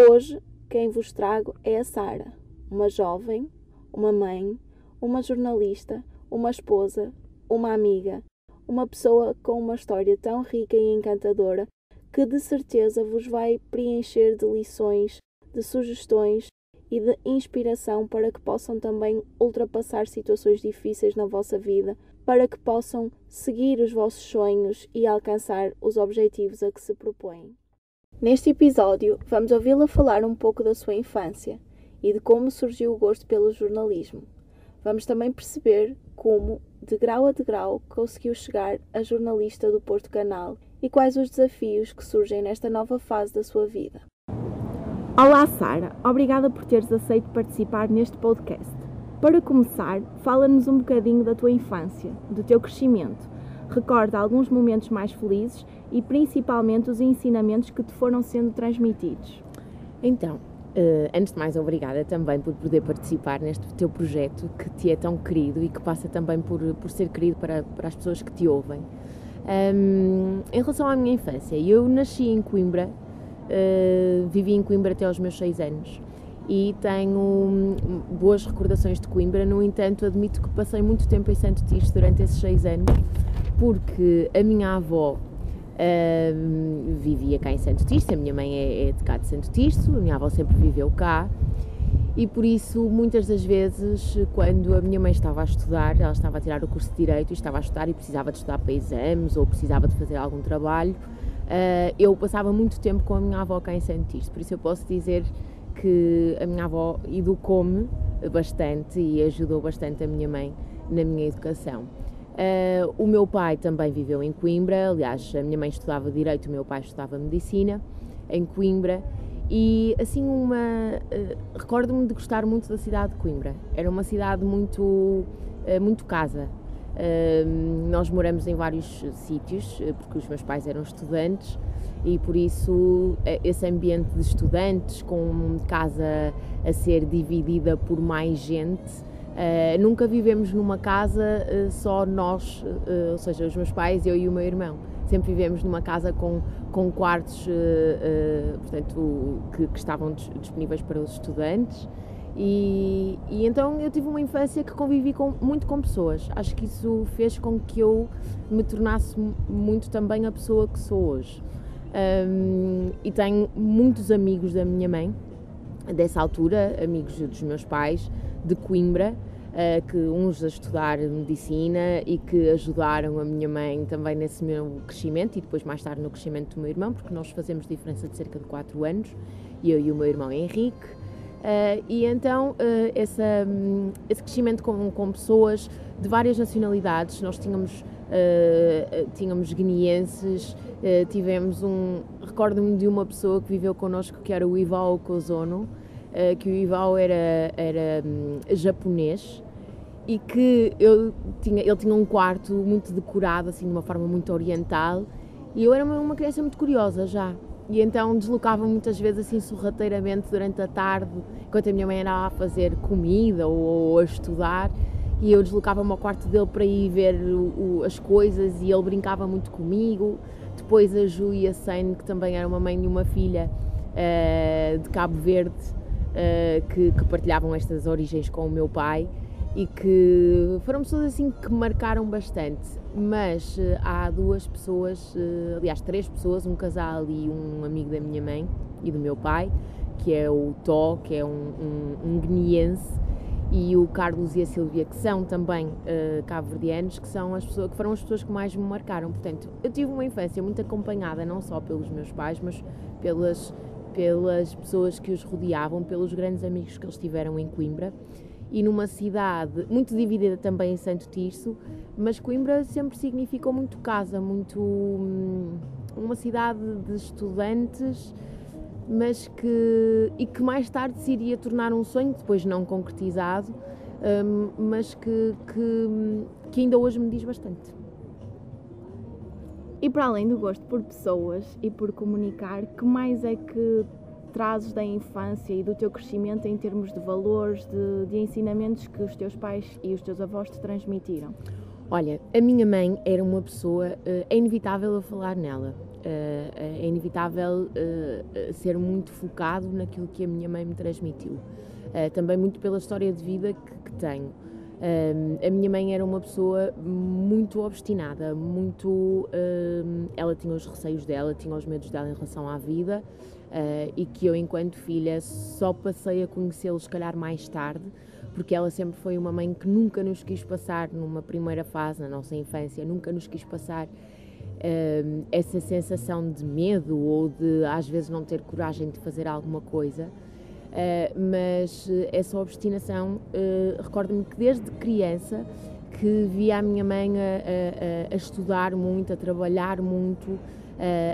Hoje, quem vos trago é a Sara, uma jovem, uma mãe, uma jornalista, uma esposa, uma amiga, uma pessoa com uma história tão rica e encantadora que de certeza vos vai preencher de lições, de sugestões e de inspiração para que possam também ultrapassar situações difíceis na vossa vida, para que possam seguir os vossos sonhos e alcançar os objetivos a que se propõem. Neste episódio, vamos ouvi-la falar um pouco da sua infância e de como surgiu o gosto pelo jornalismo. Vamos também perceber como, de grau a degrau, conseguiu chegar a jornalista do Porto Canal e quais os desafios que surgem nesta nova fase da sua vida. Olá, Sara. Obrigada por teres aceito participar neste podcast. Para começar, fala-nos um bocadinho da tua infância, do teu crescimento. Recorda alguns momentos mais felizes e principalmente os ensinamentos que te foram sendo transmitidos. Então, Uh, antes de mais, obrigada também por poder participar neste teu projeto que te é tão querido e que passa também por, por ser querido para, para as pessoas que te ouvem. Um, em relação à minha infância, eu nasci em Coimbra, uh, vivi em Coimbra até aos meus 6 anos e tenho hum, boas recordações de Coimbra, no entanto, admito que passei muito tempo em Santo Tirso durante esses 6 anos, porque a minha avó Uh, vivia cá em Santo Tirso, a minha mãe é, é de cá de Santo Tirso, a minha avó sempre viveu cá e por isso muitas das vezes quando a minha mãe estava a estudar, ela estava a tirar o curso de Direito e estava a estudar e precisava de estudar para exames ou precisava de fazer algum trabalho, uh, eu passava muito tempo com a minha avó cá em Santo Tirso, por isso eu posso dizer que a minha avó educou-me bastante e ajudou bastante a minha mãe na minha educação. Uh, o meu pai também viveu em Coimbra, aliás, a minha mãe estudava Direito, o meu pai estudava Medicina em Coimbra. E assim, uma. Uh, recordo-me de gostar muito da cidade de Coimbra. Era uma cidade muito, uh, muito casa. nós moramos em vários sítios, porque os meus pais eram estudantes e por isso esse ambiente de estudantes, com casa a ser dividida por mais gente, Uh, nunca vivemos numa casa uh, só nós, uh, ou seja, os meus pais, eu e o meu irmão. Sempre vivemos numa casa com, com quartos portanto, que, que, estavam disponíveis para os estudantes. E, e, então eu tive uma infância que convivi com, muito com pessoas. Acho que isso fez com que eu me tornasse muito também a pessoa que sou hoje. Um, e tenho muitos amigos da minha mãe, dessa altura, amigos dos meus pais, de Coimbra, que uns a estudar medicina e que ajudaram a minha mãe também nesse meu crescimento e depois mais tarde no crescimento do meu irmão, porque nós fazemos diferença de cerca de 4 anos, eu e o meu irmão Henrique. Uh, e então uh, essa, um, esse crescimento com, com, pessoas de várias nacionalidades, nós tínhamos, uh, tínhamos guineenses, tivemos um, recordo-me de uma pessoa que viveu connosco que era o Ival Kozono, que o Ival era, era um, japonês e que eu tinha, ele tinha um quarto muito decorado, assim, de uma forma muito oriental, e eu era uma, uma criança muito curiosa já. E então deslocava muitas vezes assim sorrateiramente durante a tarde, enquanto a minha mãe era a fazer comida ou, ou a estudar, e eu deslocava-me ao quarto dele para ir ver o, o, as coisas e ele brincava muito comigo. Depois a Ju e a Sane, que também era uma mãe e uma filha uh, de Cabo Verde, uh, que, que partilhavam estas origens com o meu pai e que foram pessoas assim que marcaram bastante. Mas uh, há duas pessoas, uh, aliás, três pessoas, um casal e um amigo da minha mãe e do meu pai, que é o Tó, que é um, um, um guineense, e o Carlos e a Silvia, que são também uh, cabo-verdianos, que, são as pessoas, que foram as pessoas que mais me marcaram. Portanto, eu tive uma infância muito acompanhada, não só pelos meus pais, mas pelas, pelas pessoas que os rodeavam, pelos grandes amigos que eles tiveram em Coimbra e numa cidade muito dividida também em Santo Tirso, mas Coimbra sempre significou muito casa, muito hum, uma cidade de estudantes mas que e que mais tarde se iria tornar um sonho, depois não concretizado, um, mas que, que, que ainda hoje me diz bastante. E para além do gosto por pessoas e por comunicar, que mais é que trazes da infância e do teu crescimento em termos de valores, de, de ensinamentos que os teus pais e os teus avós te transmitiram? Olha, a minha mãe era uma pessoa, eh, é inevitável eu falar nela, eh, é inevitável eh, ser muito focado naquilo que a minha mãe me transmitiu. Também muito pela história de vida que, que tenho. A minha mãe era uma pessoa muito obstinada, muito. ela tinha os receios dela, tinha os medos dela em relação à vida e que eu, enquanto filha, só passei a conhecê-los, se calhar, mais tarde porque ela sempre foi uma mãe que nunca nos quis passar, numa primeira fase na nossa infância, nunca nos quis passar uh, essa sensação de medo ou de às vezes não ter coragem de fazer alguma coisa. Uh, mas essa obstinação, uh, recordo-me que desde criança que via a minha mãe a, a, a estudar muito, a trabalhar muito,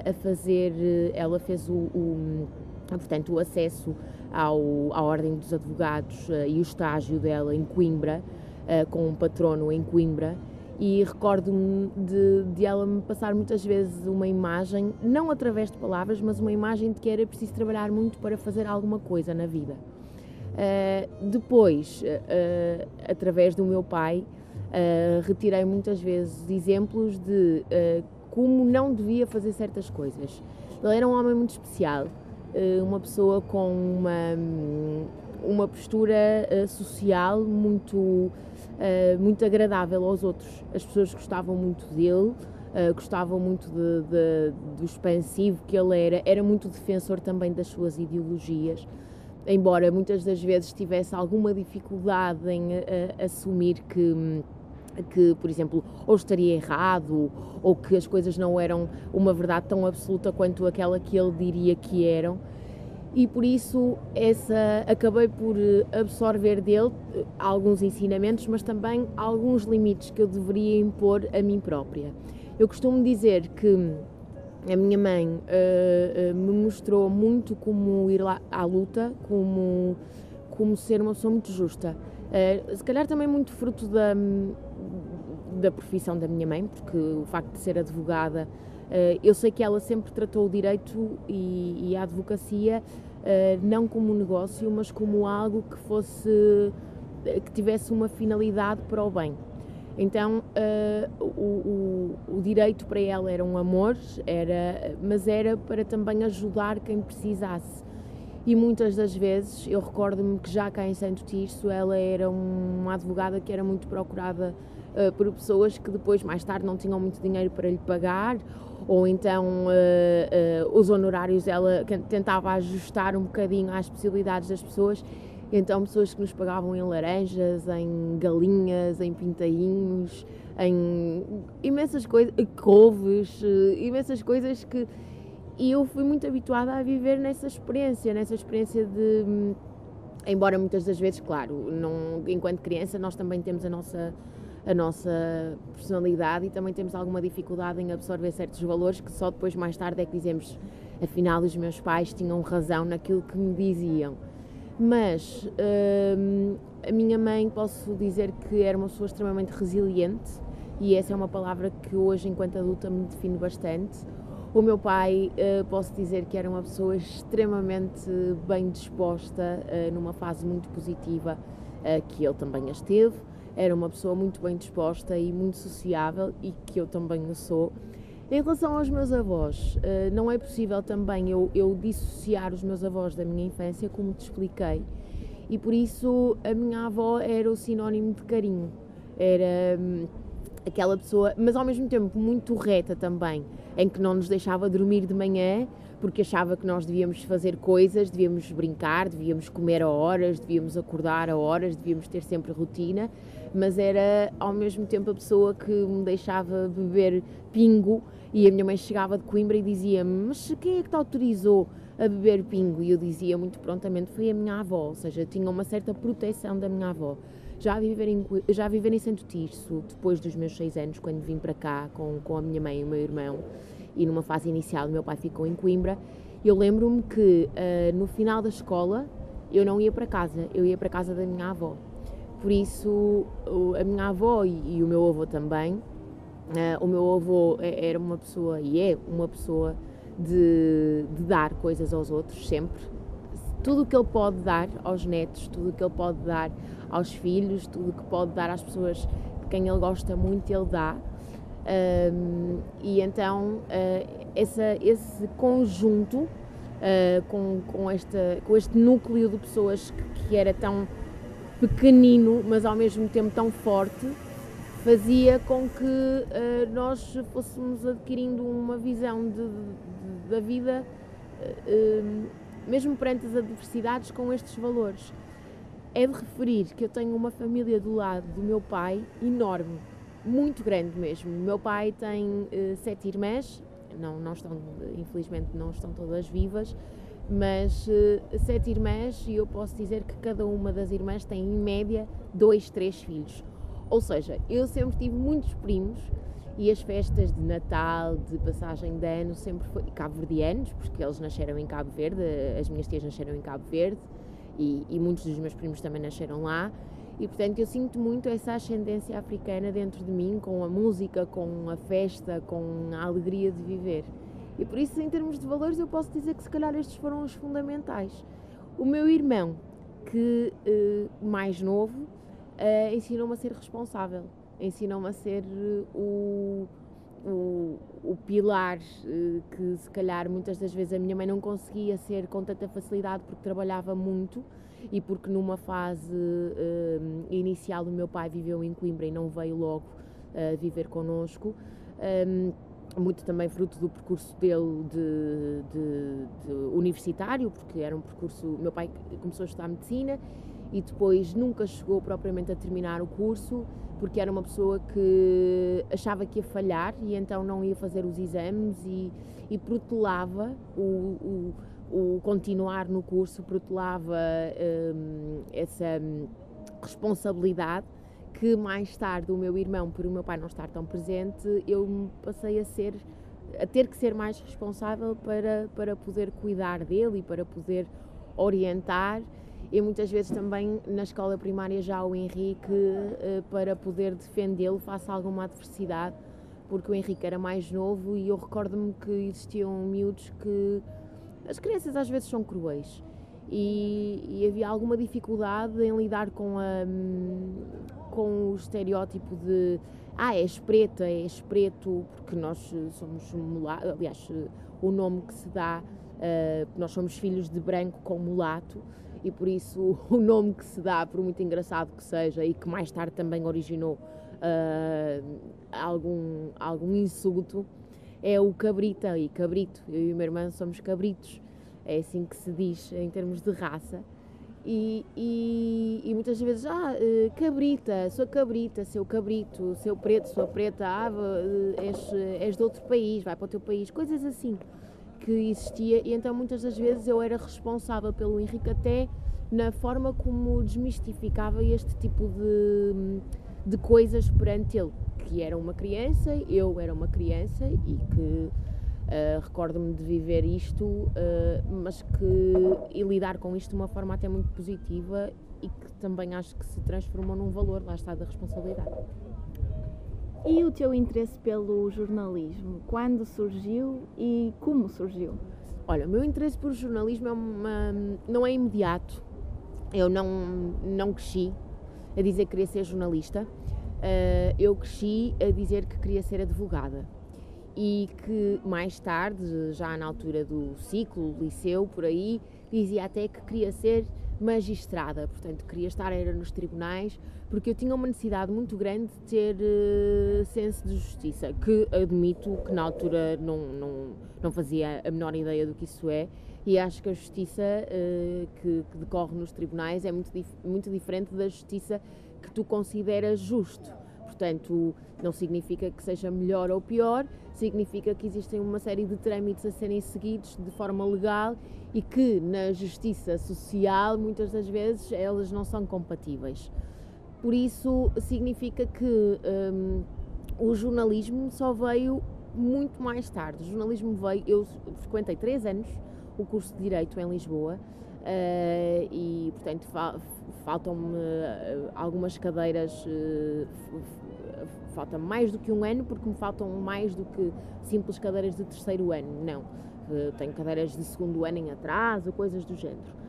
a fazer, ela fez o, o portanto, o acesso ao, à Ordem dos Advogados e o estágio dela em Coimbra, com um patrono em Coimbra, e recordo-me de, de, ela me passar muitas vezes uma imagem, não através de palavras, mas uma imagem de que era preciso trabalhar muito para fazer alguma coisa na vida. Uh, depois, uh, através do meu pai, uh, retirei muitas vezes exemplos de como não devia fazer certas coisas. Ele era um homem muito especial, uma pessoa com uma, uma postura social muito, eh, muito agradável aos outros. As pessoas gostavam muito dele, gostavam muito de, de, do expansivo que ele era, era muito defensor também das suas ideologias embora muitas das vezes tivesse alguma dificuldade em assumir que que, por exemplo, ou estaria errado, ou que as coisas não eram uma verdade tão absoluta quanto aquela que ele diria que eram. E por isso essa acabei por eh, absorver dele eh, alguns ensinamentos, mas também alguns limites que eu deveria impor a mim própria. Eu costumo dizer que a minha mãe uh, me mostrou muito como ir lá à luta, como, como ser uma pessoa muito justa. Uh, se calhar também muito fruto da, da profissão da minha mãe, porque o facto de ser advogada, eu sei que ela sempre tratou o direito e, e a advocacia uh, não como um negócio, mas como algo que fosse que tivesse uma finalidade para o bem. Então uh, o, o, o, direito para ela era um amor, era, mas era para também ajudar quem precisasse. E muitas das vezes, eu recordo-me que já cá em Santo Tirso, ela era uma advogada que era muito procurada uh, por pessoas que depois, mais tarde, não tinham muito dinheiro para lhe pagar, ou então uh, uh, os honorários ela tentava ajustar um bocadinho às possibilidades das pessoas. Então, pessoas que nos pagavam em laranjas, em galinhas, em pintainhos, em imensas coisas, couves, imensas coisas que e eu fui muito habituada a viver nessa experiência, nessa experiência de. Hum, embora muitas das vezes, claro, não, enquanto criança nós também temos a nossa, a nossa personalidade e também temos alguma dificuldade em absorver certos valores que só depois, mais tarde, é que dizemos afinal os meus pais tinham razão naquilo que me diziam. Mas hum, a minha mãe, posso dizer que era uma pessoa extremamente resiliente e essa é uma palavra que hoje, enquanto adulta, me define bastante o meu pai, uh, posso dizer que era uma pessoa extremamente bem disposta, uh, numa fase muito positiva, uh, que ele também esteve. Era uma pessoa muito bem disposta e muito sociável, e que eu também o sou. Em relação aos meus avós, não é possível também eu, eu dissociar os meus avós da minha infância, como te expliquei, e por isso a minha avó era o sinónimo de carinho. Era. Hum, aquela pessoa, mas ao mesmo tempo muito reta também, em que não nos deixava dormir de manhã porque achava que nós devíamos fazer coisas, devíamos brincar, devíamos comer a horas, devíamos acordar a horas, devíamos ter sempre rotina, mas era ao mesmo tempo a pessoa que me deixava beber pingo e a minha mãe chegava de Coimbra e dizia-me: Mas quem é que te autorizou a beber pingo? E eu dizia muito prontamente: Foi a minha avó, ou seja, tinha uma certa proteção da minha avó. Já viver em, já viver em Santo Tirso, depois dos meus seis anos, quando vim para cá com, com a minha mãe e o meu irmão, e numa fase inicial meu pai ficou em Coimbra, Eu lembro-me que uh, no final da escola eu não ia para casa, eu ia para casa da minha avó. Por isso, a minha avó e, o meu avô também, uh, o meu avô é, era uma pessoa e é uma pessoa de, de dar coisas aos outros, sempre. Tudo o que ele pode dar aos netos, tudo o que ele pode dar aos filhos, tudo o que pode dar às pessoas de quem ele gosta muito, ele dá. Um, e então uh, essa, esse conjunto uh, com, com, esta, com este núcleo de pessoas que, que, era tão pequenino, mas ao mesmo tempo tão forte, fazia com que uh, nós fôssemos adquirindo uma visão de, de, da vida, mesmo perante as adversidades, com estes valores. É de referir que eu tenho uma família do lado do meu pai enorme muito grande mesmo. Meu pai tem uh, sete irmãs, não, não estão, infelizmente não estão todas vivas, mas uh, sete irmãs e eu posso dizer que cada uma das irmãs tem em média dois, três filhos. Ou seja, eu sempre tive muitos primos e as festas de Natal, de passagem de ano, sempre foi cabo-verdianos, porque eles nasceram em Cabo Verde, as minhas tias nasceram em Cabo Verde e, e muitos dos meus primos também nasceram lá. E portanto eu sinto muito essa ascendência africana dentro de mim, com a música, com a festa, com a alegria de viver. E por isso, em termos de valores, eu posso dizer que se calhar estes foram os fundamentais. O meu irmão, que uh, mais novo, uh, ensinou-me a ser responsável, ensinou-me a ser uh, o, o, o, pilar que se calhar muitas das vezes a minha mãe não conseguia ser com tanta facilidade porque trabalhava muito e porque numa fase inicial o meu pai viveu em Coimbra e não veio logo viver connosco. Um, muito também fruto do percurso dele de, de, de, universitário, porque era um percurso. Meu pai começou a estudar medicina e depois nunca chegou propriamente a terminar o curso, porque era uma pessoa que achava que ia falhar e então não ia fazer os exames e, e protelava o, o o continuar no curso protelava um, essa hum, responsabilidade que mais tarde o meu irmão, por o meu pai não estar tão presente, eu passei a ser a ter que ser mais responsável para, para poder cuidar dele e para poder orientar. E muitas vezes também na escola primária já o Henrique uh, para poder defendê-lo face a alguma adversidade porque o Henrique era mais novo e eu recordo-me que existiam miúdos que as crianças às vezes são cruéis e, e, havia alguma dificuldade em lidar com, a, com o estereótipo de ah, és preta, és preto, porque nós somos mulato, aliás, o nome que se dá, uh, nós somos filhos de branco com mulato e por isso o nome que se dá, por muito engraçado que seja e que mais tarde também originou uh, algum, algum insulto, é o cabrita e cabrito. Eu e o meu irmão somos cabritos, é assim que se diz em termos de raça. E, e, e muitas vezes, ah, eh, cabrita, sou cabrita, seu cabrito, seu preto, sua preta, ah, eh, és, és de outro país, vai para o teu país, coisas assim que existia. E então muitas das vezes eu era responsável pelo Henrique até na forma como desmistificava este tipo de, de coisas perante ele que era uma criança, eu era uma criança e que uh, recordo-me de viver isto, uh, mas que e lidar com isto de uma forma até muito positiva e que também acho que se transformou num valor, lá está, da responsabilidade. E o teu interesse pelo jornalismo? Quando surgiu e como surgiu? Olha, o meu interesse por jornalismo é uma, não é imediato. Eu não, não cresci a dizer que queria ser jornalista uh, eu cresci a dizer que queria ser advogada e que mais tarde, já na altura do ciclo, liceu, por aí, dizia até que queria ser magistrada, portanto queria estar era nos tribunais, porque eu tinha uma necessidade muito grande de ter uh, senso de justiça, que admito que na altura não, não, não fazia a menor ideia do que isso é, e acho que a justiça uh, que, que, decorre nos tribunais é muito, dif muito diferente da justiça que tu consideras justo. Portanto, não significa que seja melhor ou pior, significa que existem uma série de trâmites a serem seguidos de forma legal e que na justiça social muitas das vezes elas não são compatíveis. Por isso, significa que um, o jornalismo só veio muito mais tarde. O jornalismo veio, eu frequentei três anos o curso de Direito em Lisboa. Uh, e portanto fa faltam-me algumas cadeiras, uh, falta mais do que um ano, porque me faltam mais do que simples cadeiras de terceiro ano, não. Uh, tenho cadeiras de segundo ano em atraso, coisas do género.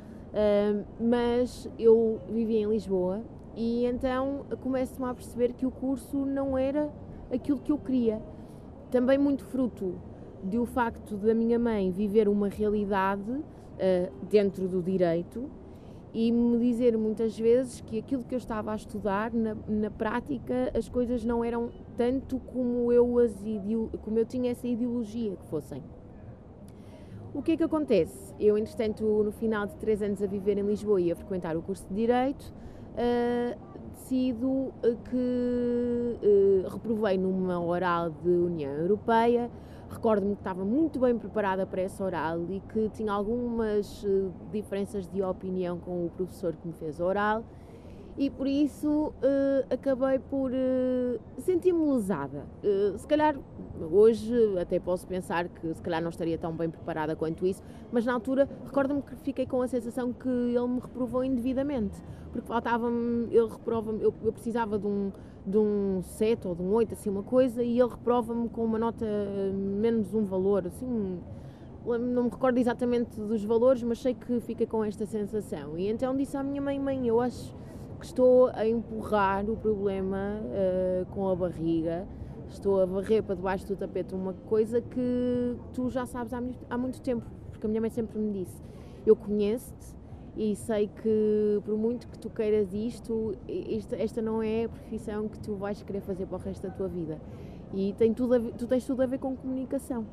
mas eu vivia em Lisboa e então começo-me a perceber que o curso não era aquilo que eu queria. Também muito fruto do facto da minha mãe viver uma realidade uh, dentro do direito e me dizer muitas vezes que aquilo que eu estava a estudar, na, na prática, as coisas não eram tanto como eu, as como eu tinha essa ideologia que fossem. O que é que acontece? Eu, entretanto, no final de três anos a viver em Lisboa e a frequentar o curso de Direito, uh, decido que uh, reprovei numa oral de União Europeia. Recordo-me que estava muito bem preparada para essa oral e que tinha algumas uh, diferenças de opinião com o professor que me fez a oral e por isso uh, acabei por uh, sentir-me lesada. Uh, se calhar hoje até posso pensar que se calhar não estaria tão bem preparada quanto isso, mas na altura recordo-me que fiquei com a sensação que ele me reprovou indevidamente, porque faltava-me, ele reprova-me, eu, eu, precisava de um, de um 7 ou de um 8, assim uma coisa, e ele reprova-me com uma nota menos um valor, assim, não me recordo exatamente dos valores, mas sei que fiquei com esta sensação. E então disse à minha mãe, mãe, eu acho que estou a empurrar o problema uh, com a barriga, estou a varrer para debaixo do tapete uma coisa que tu já sabes há, há muito tempo, porque a minha mãe sempre me disse: Eu conheço-te e sei que por muito que tu queiras isto, esta, esta não é a profissão que tu vais querer fazer para o resto da tua vida. E tem tudo ver, tu tens tudo a ver com comunicação.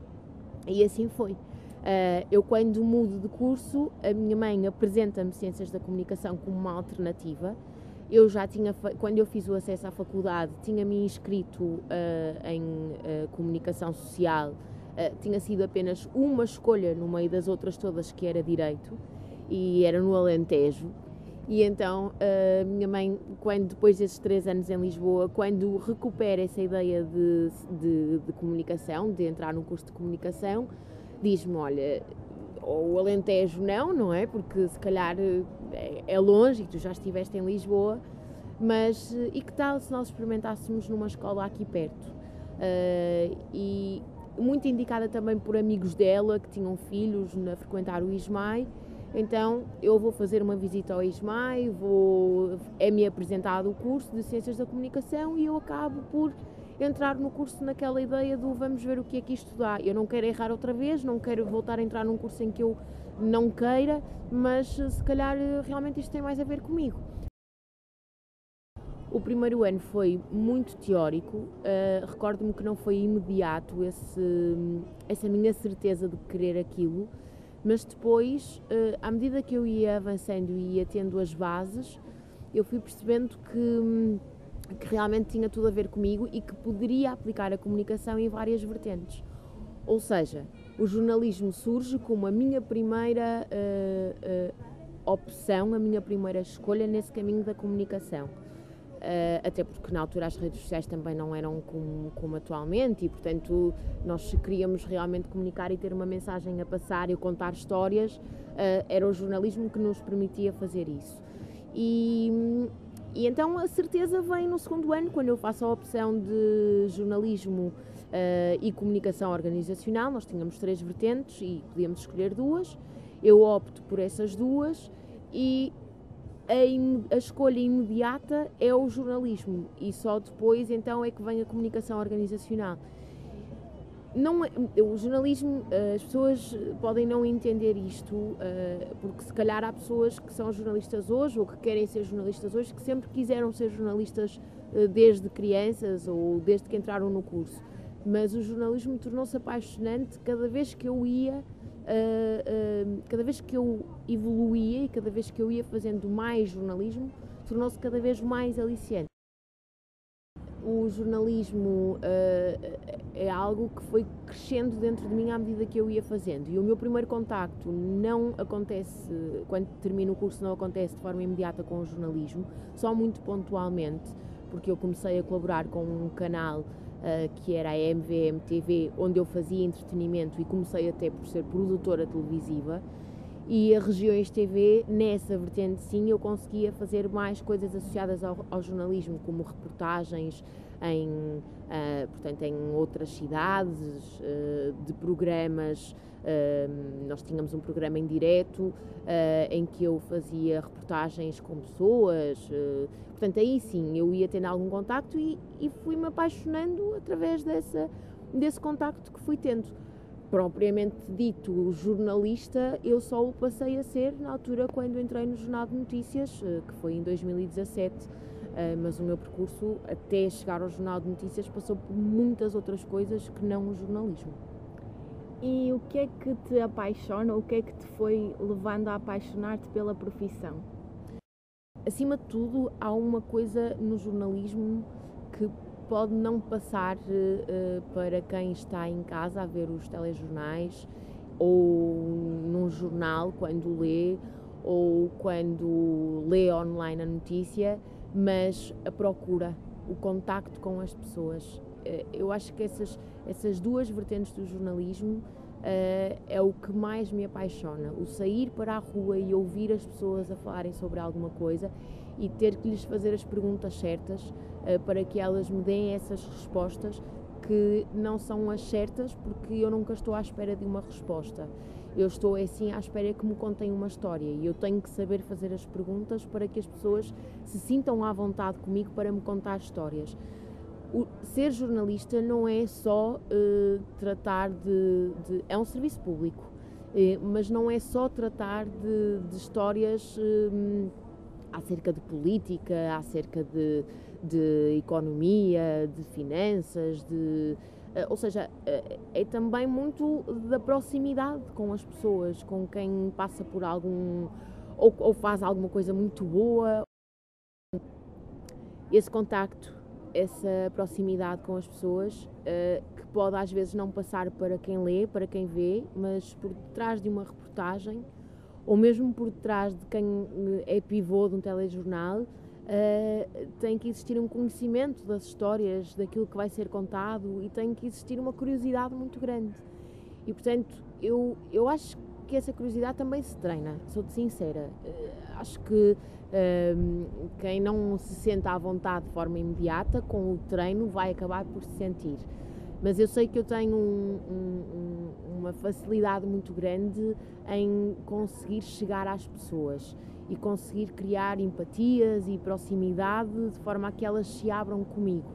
E assim foi. Uh, eu, quando mudo de curso, a minha mãe apresenta-me Ciências da Comunicação como uma alternativa eu já tinha, quando eu fiz o acesso à faculdade, tinha-me inscrito uh, em uh, comunicação social, tinha sido apenas uma escolha no meio das outras todas que era direito, e era no Alentejo. E então a minha mãe, quando depois desses três anos em Lisboa, quando recupera essa ideia de, de, de comunicação, de entrar no curso de comunicação, diz-me: Olha, ou o Alentejo não, não é? Porque se calhar é, é longe e tu já estiveste em Lisboa, mas e que tal se nós experimentássemos numa escola aqui perto? Uh, e muito indicada também por amigos dela que tinham filhos a frequentar o ISMAI. Então eu vou fazer uma visita ao ISMAI, vou, é-me apresentado o curso de Ciências da Comunicação e eu acabo por entrar no curso naquela ideia do vamos ver o que é que isto dá. Eu não quero errar outra vez, não quero voltar a entrar num curso em que eu não queira, mas se calhar realmente isto tem mais a ver comigo. O primeiro ano foi muito teórico, uh, recordo-me que não foi imediato esse, essa minha certeza de querer aquilo, mas depois, uh, à medida que eu ia avançando e ia tendo as bases, eu fui percebendo que hum, que realmente tinha tudo a ver comigo e que poderia aplicar a comunicação em várias vertentes. Ou seja, o jornalismo surge como a minha primeira uh, uh, opção, a minha primeira escolha nesse caminho da comunicação. Uh, até porque na altura as redes sociais também não eram como, como atualmente e, portanto, nós queríamos realmente comunicar e ter uma mensagem a passar e contar histórias, era o jornalismo que nos permitia fazer isso. E, e então a certeza vem no segundo ano, quando eu faço a opção de jornalismo uh, e comunicação organizacional. Nós tínhamos três vertentes e podíamos escolher duas. Eu opto por essas duas e a, a, escolha imediata é o jornalismo e só depois então é que vem a comunicação organizacional não é, o jornalismo, eh, as pessoas podem não entender isto, eh, porque se calhar há pessoas que são jornalistas hoje ou que querem ser jornalistas hoje que sempre quiseram ser jornalistas eh, desde crianças ou desde que entraram no curso. Mas o jornalismo tornou-se apaixonante cada vez que eu ia, cada vez que eu evoluía e cada vez que eu ia fazendo mais jornalismo, tornou-se cada vez mais aliciante o jornalismo uh, é algo que foi crescendo dentro de mim à medida que eu ia fazendo. E o meu primeiro contacto não acontece, quando termino o curso, não acontece de forma imediata com o jornalismo, só muito pontualmente, porque eu comecei a colaborar com um canal uh, que era a MVM TV, onde eu fazia entretenimento e comecei até por ser produtora televisiva. E a Regiões TV, nessa vertente sim, eu conseguia fazer mais coisas associadas ao, ao jornalismo, como reportagens em, uh, portanto, em outras cidades, uh, de programas nós tínhamos um programa em direto uh, em que eu fazia reportagens com pessoas, uh, portanto aí sim eu ia tendo algum contacto e, e fui-me apaixonando através dessa, desse contacto que fui tendo. Propriamente dito, jornalista, eu só o passei a ser na altura quando entrei no Jornal de Notícias, uh, que foi em 2017. Mas o meu percurso até chegar ao Jornal de Notícias passou por muitas outras coisas que não o jornalismo. E o que é que te apaixona, o que é que te foi levando a apaixonar-te pela profissão? Acima de tudo, há uma coisa no jornalismo que pode não passar uh, para quem está em casa a ver os telejornais ou num jornal quando lê ou quando lê online a notícia, mas a procura, o contacto com as pessoas. Uh, eu acho que essas essas duas vertentes do jornalismo uh, é o que mais me apaixona. O sair para a rua e ouvir as pessoas a falarem sobre alguma coisa e ter que lhes fazer as perguntas certas uh, para que elas me deem essas respostas que não são as certas porque eu nunca estou à espera de uma resposta. Eu estou assim à espera que me contem uma história e eu tenho que saber fazer as perguntas para que as pessoas se sintam à vontade comigo para me contar histórias o, ser jornalista não é só uh, tratar de, de, É um serviço público, uh, mas não é só tratar de, de histórias uh, acerca de política, acerca de, de economia, de finanças, de. Ou seja, é também muito da proximidade com as pessoas, com quem passa por algum. ou, ou faz alguma coisa muito boa. Esse contacto essa proximidade com as pessoas, uh, que pode às vezes não passar para quem lê, para quem vê, mas por detrás de uma reportagem, ou mesmo por detrás de quem eh, é pivô de um telejornal, uh, tem que existir um conhecimento das histórias, daquilo que vai ser contado e tem que existir uma curiosidade muito grande. E portanto, eu, eu acho que essa curiosidade também se treina, sou-te sincera. Uh, acho que quem não se sente à vontade de forma imediata, com o treino vai acabar por se sentir. Mas eu sei que eu tenho um, um, uma facilidade muito grande em conseguir chegar às pessoas e conseguir criar empatias e proximidade de forma a que elas se abram comigo.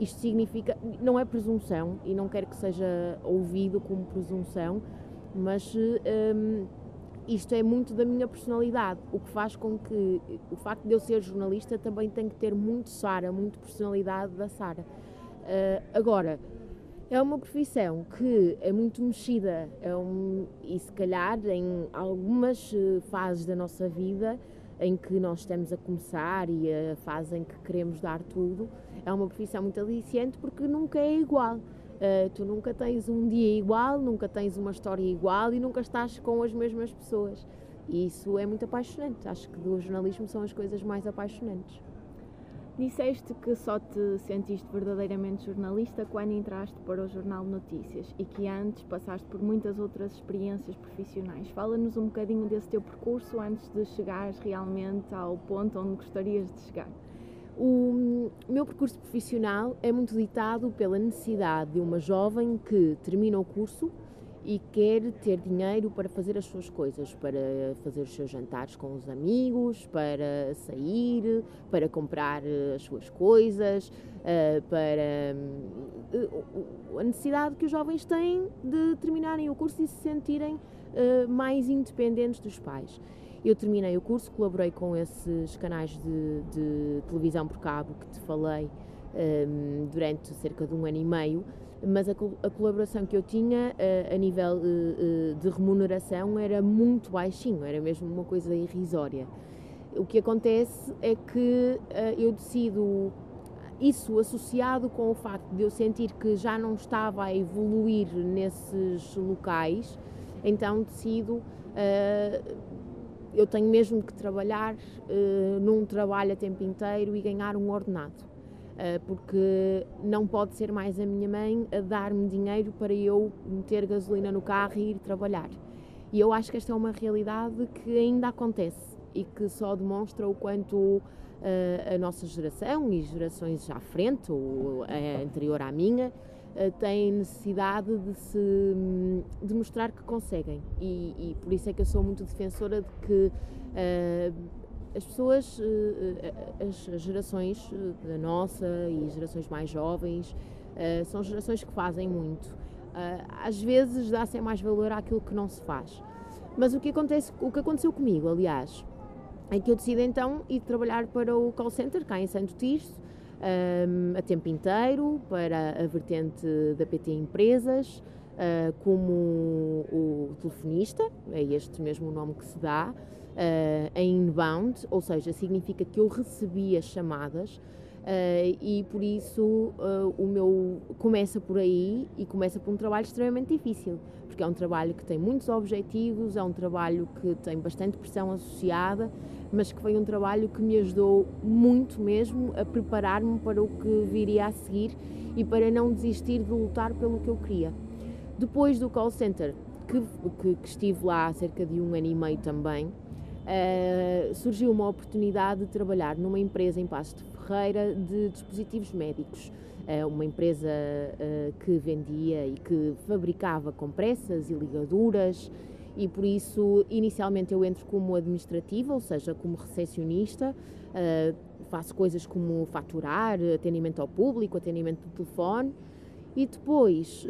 Isto significa, não é presunção e não quero que seja ouvido como presunção, mas um, isto é muito da minha personalidade, o que faz com que o facto de eu ser jornalista também tem que ter muito Sara, muito personalidade da Sara. Uh, agora, é uma profissão que é muito mexida é um, e se calhar em algumas eh, fases da nossa vida em que nós estamos a começar e a fase em que queremos dar tudo, é uma profissão muito aliciante porque nunca é igual. Uh, tu nunca tens um dia igual, nunca tens uma história igual e nunca estás com as mesmas pessoas. E isso é muito apaixonante. Acho que do jornalismo são as coisas mais apaixonantes. Disseste que só te sentiste verdadeiramente jornalista quando entraste para o Jornal Notícias e que antes passaste por muitas outras experiências profissionais. Fala-nos um bocadinho desse teu percurso antes de chegares realmente ao ponto onde gostarias de chegar. O meu percurso profissional é muito ditado pela necessidade de uma jovem que termina o curso e quer ter dinheiro para fazer as suas coisas, para fazer os seus jantares com os amigos, para sair, para comprar eh, as suas coisas, eh, para eh, a necessidade que os jovens têm de terminarem o curso e se sentirem mais independentes dos pais. Eu terminei o curso, colaborei com esses canais de, de televisão por cabo que te falei um, durante cerca de um ano e meio, mas a, a colaboração que eu tinha uh, a nível uh, uh, de remuneração era muito baixinho, era mesmo uma coisa irrisória. O que acontece é que eu decido isso associado com o facto de eu sentir que já não estava a evoluir nesses locais, então decido eu tenho mesmo que trabalhar num trabalho a tempo inteiro e ganhar um ordenado. Porque não pode ser mais a minha mãe a dar-me dinheiro para eu meter gasolina no carro e ir trabalhar. E eu acho que esta é uma realidade que ainda acontece e que só demonstra o quanto uh, a nossa geração e gerações à frente, ou a anterior à minha, têm necessidade de se de mostrar que conseguem. E, e, por isso é que eu sou muito defensora de que uh, as pessoas, as gerações da nossa e gerações mais jovens, são gerações que fazem muito às vezes dá-se mais valor àquilo que não se faz. Mas o que, acontece, o que aconteceu comigo, aliás, é que eu decidi então ir trabalhar para o call center cá em Santo Tirso, um, a tempo inteiro, para a vertente da PT Empresas, como o telefonista, é este mesmo o nome que se dá, uh, em inbound, ou seja, significa que eu recebia chamadas Uh, e por isso uh, o meu começa por aí e começa por um trabalho extremamente difícil, porque é um trabalho que tem muitos objetivos, é um trabalho que tem bastante pressão associada, mas que foi um trabalho que me ajudou muito mesmo a preparar-me para o que viria a seguir e para não desistir de lutar pelo que eu queria. Depois do call center, que, que, que estive lá cerca de um ano e meio também, uh, surgiu uma oportunidade de trabalhar numa empresa em Passo de Ferreira de dispositivos médicos. Eh, uma empresa eh, que vendia e que fabricava compressas e ligaduras. E por isso inicialmente eu entro como administrativa, ou seja, como recepcionista, faço coisas como faturar, atendimento ao público, atendimento do telefone. E depois,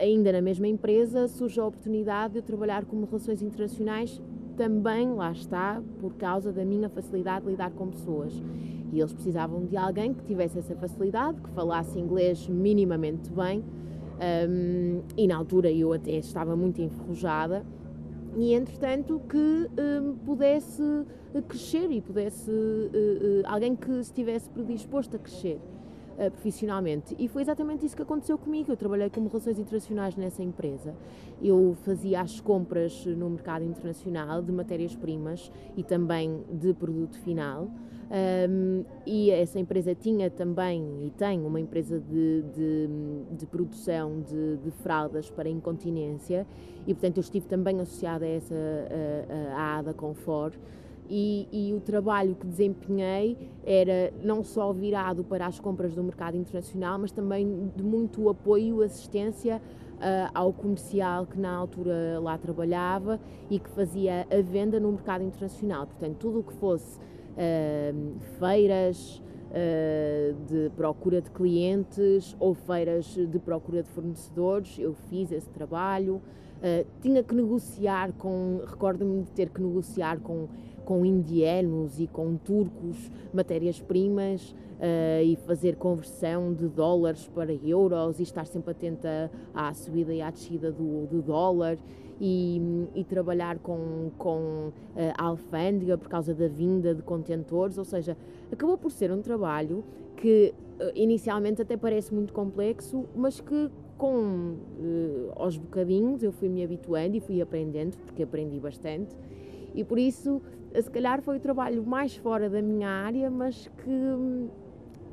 ainda na mesma empresa, surge a oportunidade de eu trabalhar como relações internacionais também lá está por causa da minha facilidade de lidar com pessoas. E eles precisavam de alguém que tivesse essa facilidade, que falasse inglês minimamente bem. Um, e na altura eu até estava muito enferrujada e entretanto que um, pudesse crescer e pudesse uh, uh, alguém que estivesse predisposto a crescer uh, profissionalmente. E foi exatamente isso que aconteceu comigo. Eu trabalhei como relações internacionais nessa empresa. Eu fazia as compras no mercado internacional de matérias-primas e também de produto final. Um, e essa empresa tinha também e tem uma empresa de, de, de produção de, de, fraldas para incontinência e portanto eu estive também associada a essa a, a ADA Confort e, e, o trabalho que desempenhei era não só virado para as compras do mercado internacional, mas também de muito apoio e assistência uh, ao comercial que na altura lá trabalhava e que fazia a venda no mercado internacional. Portanto, tudo o que fosse uh, feiras, Uh, de procura de clientes ou feiras de procura de fornecedores, eu fiz esse trabalho. Tinha que negociar com, recordo-me de ter que negociar com com indianos e com turcos matérias-primas uh, e fazer conversão de dólares para euros e estar sempre atenta à subida e à descida do, do dólar e, e, trabalhar com, com uh, a alfândega por causa da vinda de contentores, ou seja, acabou por ser um trabalho que uh, inicialmente até parece muito complexo, mas que com uh, aos bocadinhos eu fui me habituando e fui aprendendo, porque aprendi bastante, e por isso se calhar foi o trabalho mais fora da minha área, mas que,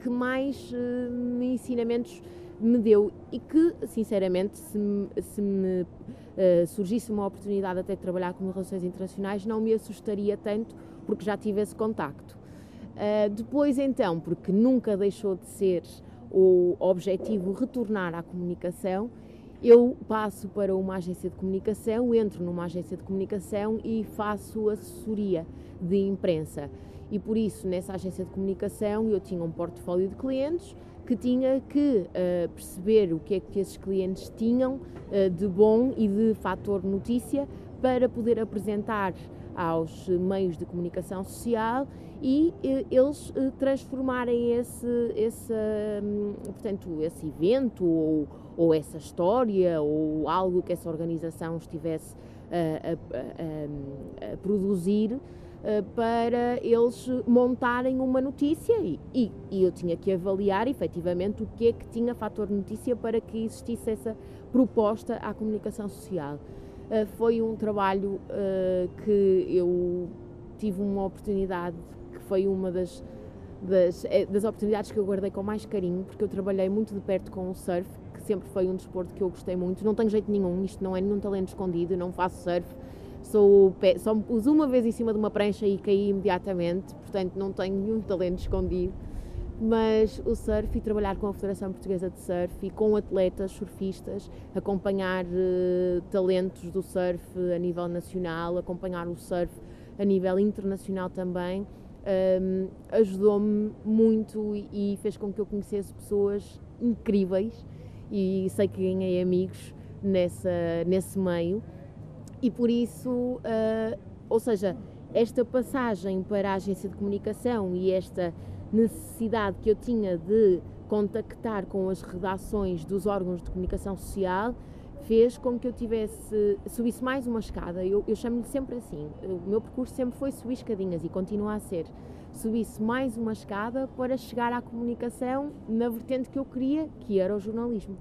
que mais uh, ensinamentos me deu e que, sinceramente, se, se me uh, surgisse uma oportunidade até de trabalhar com relações internacionais, não me assustaria tanto, porque já tive esse contacto. Uh, depois, então, porque nunca deixou de ser o objetivo retornar à comunicação, eu passo para uma agência de comunicação, entro numa agência de comunicação e faço assessoria de imprensa. E por isso, nessa agência de comunicação, eu tinha um portfólio de clientes que tinha que uh, perceber o que é que esses clientes tinham uh, de bom e de fator notícia para poder apresentar aos meios de comunicação social e uh, eles transformarem esse, esse, um, portanto, esse evento ou, ou essa história ou algo que essa organização estivesse a, a, a, a produzir uh, para eles montarem uma notícia e, e, e, eu tinha que avaliar efetivamente o que é que tinha fator notícia para que existisse essa proposta à comunicação social. Uh, foi um trabalho uh, que eu tive uma oportunidade que foi uma das das, das oportunidades que eu guardei com mais carinho, porque eu trabalhei muito de perto com o surf, sempre foi um desporto que eu gostei muito. Não tenho jeito nenhum, isto não é nenhum talento escondido, não faço surf. Sou, só me pus uma vez em cima de uma prancha e caí imediatamente, portanto não tenho nenhum talento escondido. Mas o surf e trabalhar com a Federação Portuguesa de Surf e com atletas, surfistas, acompanhar uh, talentos do surf a nível nacional, acompanhar o surf a nível internacional também, um, ajudou-me muito e fez com que eu conhecesse pessoas incríveis e sei que ganhei amigos nessa, nesse meio e por isso, uh, ou seja, esta passagem para a agência de comunicação e esta necessidade que eu tinha de contactar com as redações dos órgãos de comunicação social fez com que eu tivesse, subisse mais uma escada. Eu, eu chamo-lhe sempre assim. O meu percurso sempre foi subir escadinhas e continua a ser. Subisse mais uma escada para chegar à comunicação na vertente que eu queria, que era o jornalismo.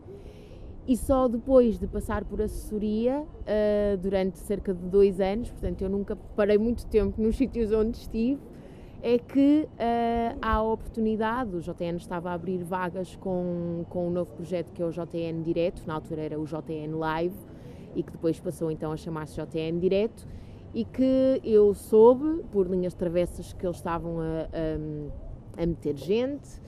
E só depois de passar por assessoria, uh, durante cerca de dois anos, portanto eu nunca parei muito tempo nos sítios onde estive, é que uh, há a oportunidade, o JN estava a abrir vagas com, com um novo projeto que é o JN Direto, na altura era o JN Live, e que depois passou então a chamar-se JN Direto, e que eu soube, por linhas travessas, que eles estavam a, a, a meter gente,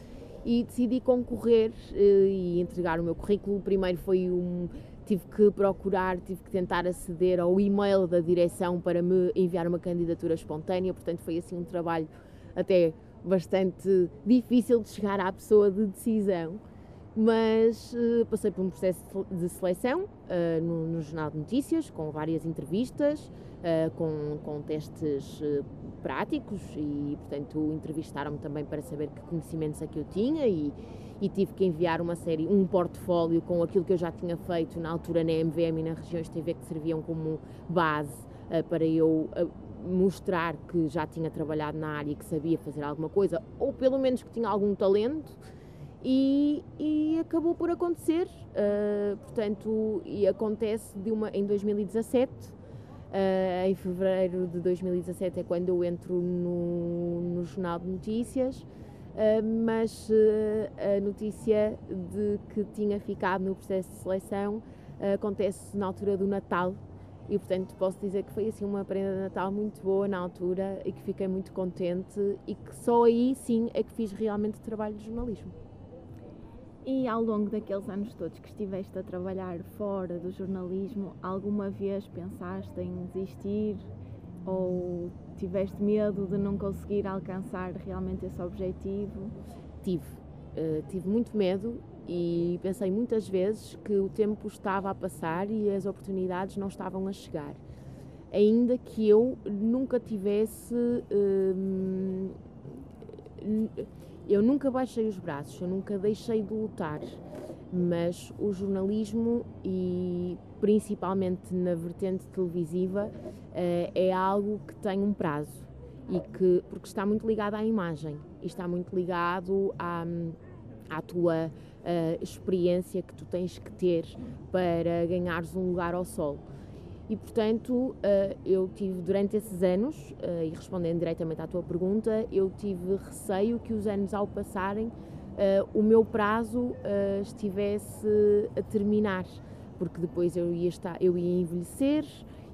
e decidi concorrer uh, e entregar o meu currículo. Primeiro foi um. Tive que procurar, tive que tentar aceder ao e-mail da direção para me enviar uma candidatura espontânea, portanto foi assim um trabalho até bastante difícil de chegar à pessoa de decisão, mas uh, passei por um processo de seleção uh, no, no, Jornal de Notícias, com várias entrevistas, uh, com, com testes práticos e, portanto, entrevistaram-me também para saber que conhecimentos é que eu tinha e, e, tive que enviar uma série, um portfólio com aquilo que eu já tinha feito na altura na MVM e na Regiões TV que serviam como base para eu mostrar que já tinha trabalhado na área e que sabia fazer alguma coisa, ou pelo menos que tinha algum talento, e, e acabou por acontecer. Uh, portanto, e acontece de uma, em 2017. Uh, em fevereiro de 2017 é quando eu entro no, no Jornal de Notícias, uh, mas a notícia de que tinha ficado no processo de seleção acontece na altura do Natal e portanto posso dizer que foi assim uma prenda de Natal muito boa na altura e que fiquei muito contente e que só aí sim é que fiz realmente trabalho de jornalismo. E ao longo daqueles anos todos que estiveste a trabalhar fora do jornalismo, alguma vez pensaste em desistir ou tiveste medo de não conseguir alcançar realmente esse objetivo? Tive, uh, tive muito medo e pensei muitas vezes que o tempo estava a passar e as oportunidades não estavam a chegar. Ainda que eu nunca tivesse. Hum, eu nunca baixei os braços, eu nunca deixei de lutar, mas o jornalismo e principalmente na vertente televisiva eh, é algo que tem um prazo e que porque está muito ligado à imagem e está muito ligado à, à tua uh, experiência que tu tens que ter para ganhares um lugar ao sol. E portanto, uh, eu tive durante esses anos, uh, e respondendo diretamente à tua pergunta, eu tive receio que os anos ao passarem, o meu prazo estivesse a terminar, porque depois eu ia, estar, eu ia envelhecer,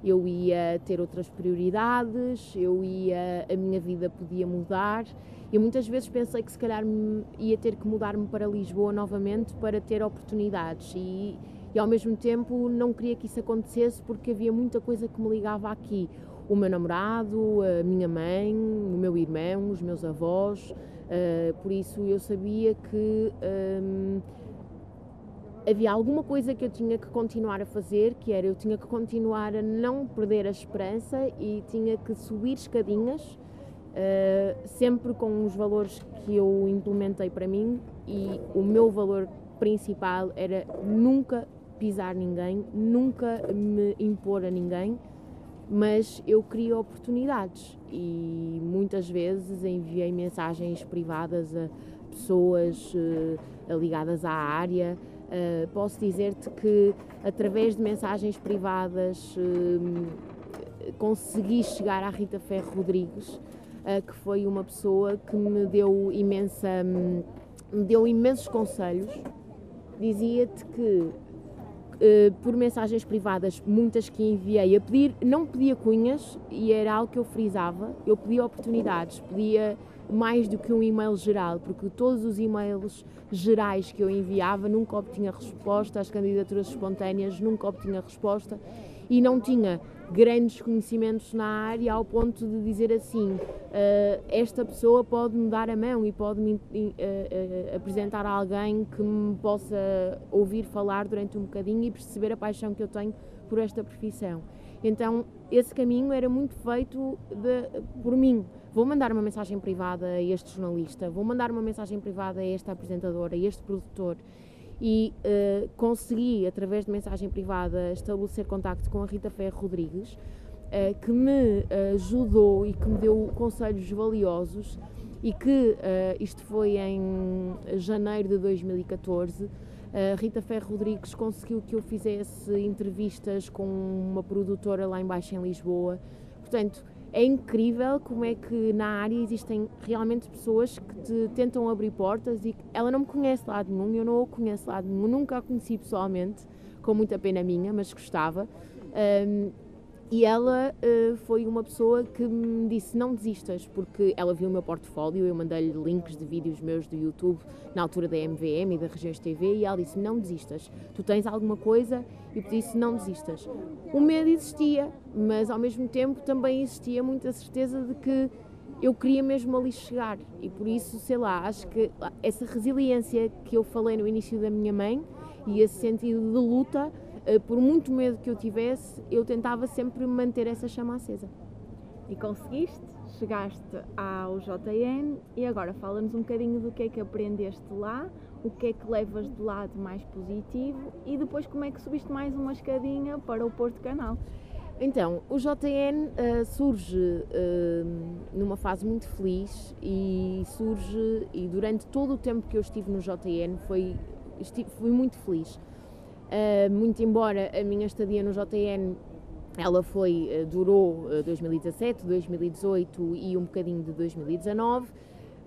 eu ia ter outras prioridades, eu ia, a minha vida podia mudar. Eu muitas vezes pensei que se calhar ia ter que mudar-me para Lisboa novamente para ter oportunidades e, e ao mesmo tempo não queria que isso acontecesse porque havia muita coisa que me ligava aqui. O meu namorado, a minha mãe, o meu irmão, os meus avós, uh, por isso eu sabia que um, havia alguma coisa que eu tinha que continuar a fazer, que era eu tinha que continuar a não perder a esperança e tinha que subir escadinhas, uh, sempre com os valores que eu implementei para mim e o meu valor principal era nunca pisar ninguém, nunca me impor a ninguém, mas eu queria oportunidades e muitas vezes enviei mensagens privadas a pessoas uh, ligadas à área Uh, posso dizer-te que através de mensagens privadas uh, consegui chegar à Rita Ferro Rodrigues, que foi uma pessoa que me deu imensa. me deu imensos conselhos. Dizia-te que Uh, por mensagens privadas, muitas que enviei, a pedir, não pedia cunhas e era algo que eu frisava, eu pedia oportunidades, pedia mais do que um e-mail geral, porque todos os e-mails gerais que eu enviava nunca obtinha resposta, as candidaturas espontâneas nunca obtinha resposta e não tinha grandes conhecimentos na área ao ponto de dizer assim uh, esta pessoa pode me dar a mão e pode me uh, uh, apresentar a alguém que me possa ouvir falar durante um bocadinho e perceber a paixão que eu tenho por esta profissão. Então esse caminho era muito feito de, por mim. Vou mandar uma mensagem privada a este jornalista, vou mandar uma mensagem privada a esta apresentadora, a este produtor e uh, consegui, através de mensagem privada, estabelecer contacto com a Rita Ferro Rodrigues, uh, que me ajudou e que me deu conselhos valiosos e que, isto foi em janeiro de 2014, a Rita Ferro Rodrigues conseguiu que eu fizesse entrevistas com uma produtora lá embaixo em Lisboa. Portanto, é incrível como é que na área existem realmente pessoas que te tentam abrir portas e ela não me conhece de lado nenhum, eu não a conheço de lado nenhum, nunca a conheci pessoalmente, com muita pena minha, mas gostava. Um, e ela uh, foi uma pessoa que me disse não desistas, porque ela viu o meu portfólio, eu mandei-lhe links de vídeos meus do YouTube na altura da MVM e da Regiões TV e ela disse não desistas, tu tens alguma coisa? E eu disse não desistas. O medo existia, mas ao mesmo tempo também existia muita certeza de que eu queria mesmo ali chegar e por isso, sei lá, acho que essa resiliência que eu falei no início da minha mãe e esse sentido de luta por muito medo que eu tivesse, eu tentava sempre manter essa chama acesa. E conseguiste, chegaste ao JN e agora fala-nos um bocadinho do que é que aprendeste lá, o que é que levas de lado mais positivo e depois como é que subiste mais uma escadinha para o Porto Canal. Então, o JN uh, eh, surge uh, numa fase muito feliz e surge, e durante todo o tempo que eu estive no JN foi, estive, fui muito feliz. Uh, muito embora a minha estadia no JN ela foi, uh, durou uh, 2017, 2018 e um bocadinho de 2019,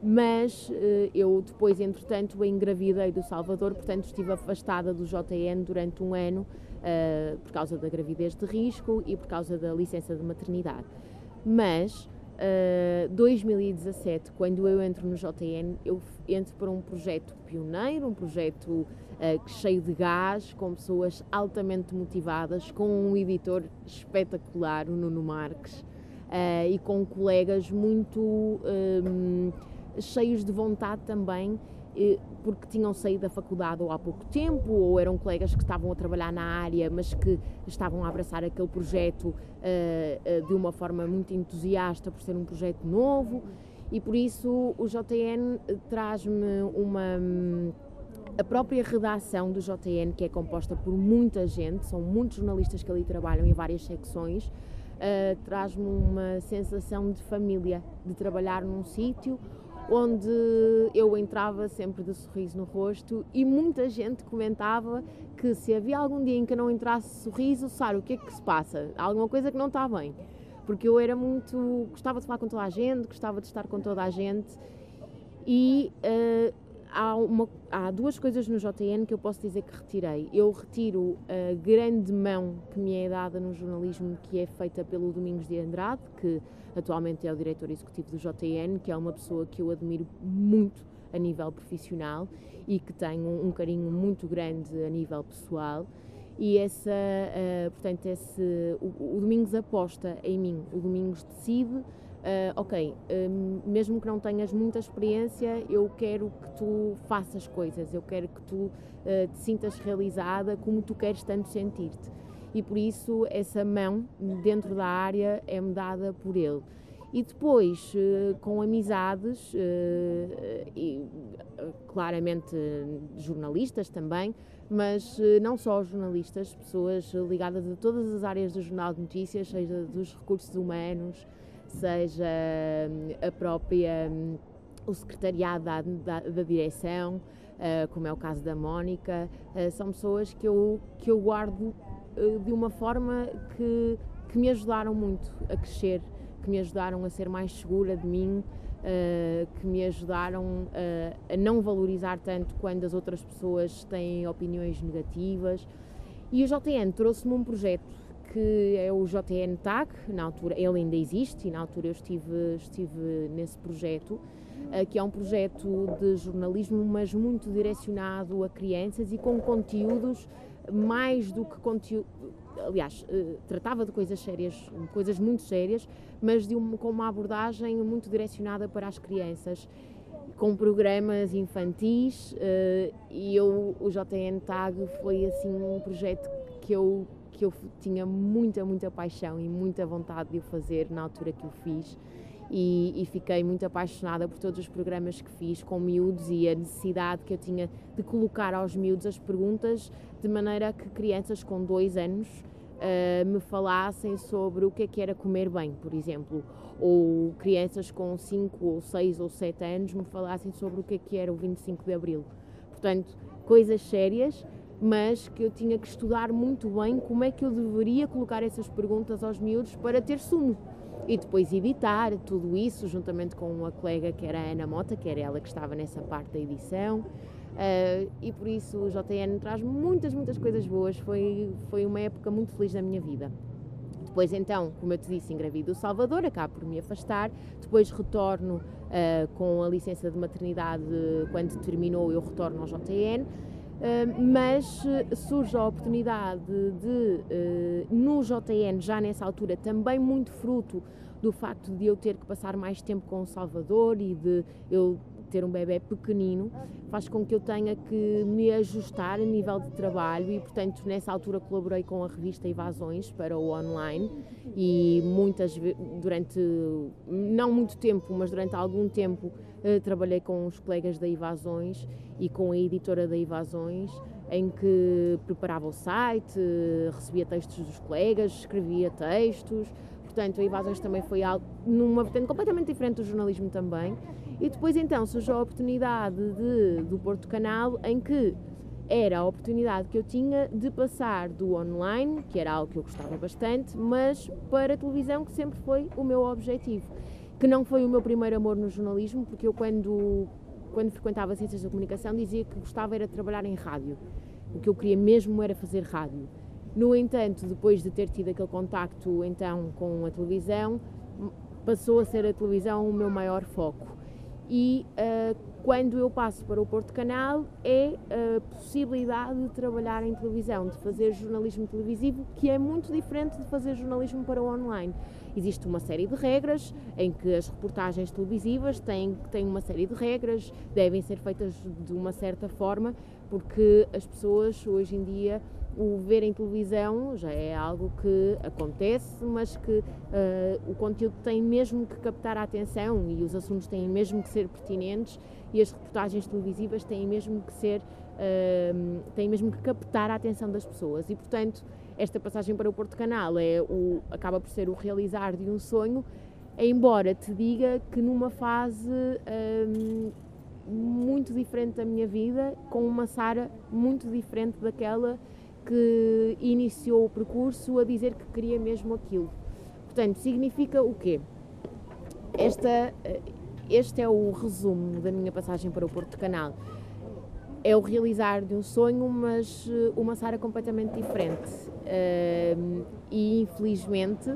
mas eu depois, entretanto, engravidei do Salvador, portanto estive afastada do JN durante um ano por causa da gravidez de risco e por causa da licença de maternidade. Mas 2017, quando eu entro no JN, eu entro para um projeto pioneiro, um projeto uh, cheio de gás, com pessoas altamente motivadas, com um editor espetacular, o Nuno Marques, uh, e com colegas muito um, cheios de vontade também, porque tinham saído da faculdade ou há pouco tempo, ou eram colegas que estavam a trabalhar na área, mas que estavam a abraçar aquele projeto uh, de uma forma muito entusiasta por ser um projeto novo. E por isso o JN traz-me uma a própria redação do JN, que é composta por muita gente, são muitos jornalistas que ali trabalham em várias secções, uh, traz-me uma sensação de família, de trabalhar num sítio onde eu entrava sempre de sorriso no rosto e muita gente comentava que se havia algum dia em que eu não entrasse sorriso, Sara, o que é que se passa? Alguma coisa que não está bem. Porque eu era muito. gostava de falar com toda a gente, gostava de estar com toda a gente e uh, há, uma, há duas coisas no JN que eu posso dizer que retirei. Eu retiro a grande mão que me é dada no jornalismo, que é feita pelo Domingos de Andrade, que atualmente é o diretor executivo do JN, que é uma pessoa que eu admiro muito a nível profissional e que tenho um carinho muito grande a nível pessoal. E essa, uh, portanto, esse, o, o Domingos aposta em mim, o Domingos decide Uh, ok, uh, mesmo que não tenhas muita experiência, eu quero que tu faças coisas, eu quero que tu te sintas realizada como tu queres tanto sentir-te. E por isso essa mão dentro da área é-me dada por ele. E depois, eh, com amizades, e claramente jornalistas também, mas não só jornalistas, pessoas ligadas a todas as áreas do Jornal de Notícias, seja dos recursos humanos, seja hum, a própria hum, o secretariado da, da, da direção, como é o caso da Mónica, são pessoas que eu, que eu guardo de uma forma que, que me ajudaram muito a crescer que me ajudaram a ser mais segura de mim, uh, que me ajudaram uh, a não valorizar tanto quando as outras pessoas têm opiniões negativas. E o JN trouxe-me um projeto que é o JN TAG, na altura ele ainda existe e na altura eu estive, estive nesse projeto, que é um projeto de jornalismo, mas muito direcionado a crianças e com conteúdos mais do que conteúdo, aliás, uh, tratava de coisas sérias, coisas muito sérias, mas de com uma abordagem muito direcionada para as crianças, com programas infantis uh, e eu, o JN Tag foi assim um projeto que eu que eu tinha muita, muita paixão e muita vontade de o fazer na altura que o fiz. E, e, fiquei muito apaixonada por todos os programas que fiz com miúdos e a necessidade que eu tinha de colocar aos miúdos as perguntas de maneira que crianças com dois anos uh, me falassem sobre o que é que era comer bem, por exemplo, ou crianças com 5 ou 6 ou 7 anos me falassem sobre o que é que era o 25 de Abril. Portanto, coisas sérias, mas que eu tinha que estudar muito bem como é que eu deveria colocar essas perguntas aos miúdos para ter sumo. E depois editar tudo isso, juntamente com uma colega que era a Ana Mota, que era ela que estava nessa parte da edição. Uh, e por isso o JN traz muitas, muitas coisas boas. Foi, foi uma época muito feliz da minha vida. Depois, então, como eu te disse, engravido o Salvador, acabo por me afastar. Depois retorno uh, com a licença de maternidade. Quando terminou, eu retorno ao JN. Uh, mas surge a oportunidade de, no JN, já nessa altura, também muito fruto do facto de eu ter que passar mais tempo com o Salvador e de eu ter um bebê pequenino faz com que eu tenha que me ajustar a nível de trabalho e, portanto, nessa altura colaborei com a revista Evasões para o online e muitas durante não muito tempo, mas durante algum tempo eh, trabalhei com os colegas da Evasões e com a editora da Evasões em que preparava o site, recebia textos dos colegas, escrevia textos, portanto a Evasões também foi algo numa vertente completamente diferente do jornalismo também e depois então surgiu a oportunidade de, do Porto Canal, em que era a oportunidade que eu tinha de passar do online, que era algo que eu gostava bastante, mas para a televisão, que sempre foi o meu objetivo. Que não foi o meu primeiro amor no jornalismo, porque eu quando, quando frequentava Ciências da Comunicação dizia que gostava era de trabalhar em rádio. O que eu queria mesmo era fazer rádio. No entanto, depois de ter tido aquele contacto então com a televisão, passou a ser a televisão o meu maior foco e uh, quando eu passo para o Porto Canal é a possibilidade de trabalhar em televisão, de fazer jornalismo televisivo, que é muito diferente de fazer jornalismo para o online. Existe uma série de regras em que as reportagens televisivas têm, têm uma série de regras, devem ser feitas de uma certa forma, porque as pessoas hoje em dia o ver em televisão já é algo que acontece, mas que uh, o conteúdo tem mesmo que captar a atenção e os assuntos têm mesmo que ser pertinentes e as reportagens televisivas têm mesmo que ser, uh, têm mesmo que captar a atenção das pessoas. E, portanto, esta passagem para o Porto Canal é o, acaba por ser o realizar de um sonho, embora te diga que numa fase um, muito diferente da minha vida, com uma Sara muito diferente daquela que iniciou o percurso a dizer que queria mesmo aquilo. Portanto, significa o quê? Esta, este é o resumo da minha passagem para o Porto Canal. É o realizar de um sonho, mas eh, uma Sara completamente diferente. e infelizmente,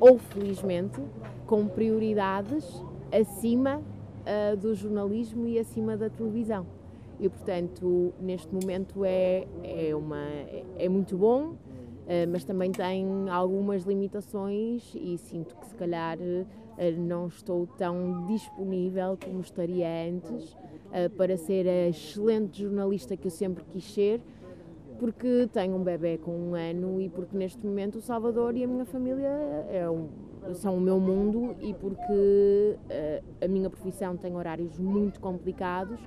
ou felizmente, com prioridades acima uh, do jornalismo e acima da televisão. E portanto neste momento é, é, uma, é muito bom, eh, mas também tem algumas limitações e sinto que se calhar eh, não estou tão disponível como estaria antes para ser a excelente jornalista que eu sempre quis ser, porque tenho um bebê com um ano e porque neste momento o Salvador e a minha família é um, são o meu mundo e porque a minha profissão tem horários muito complicados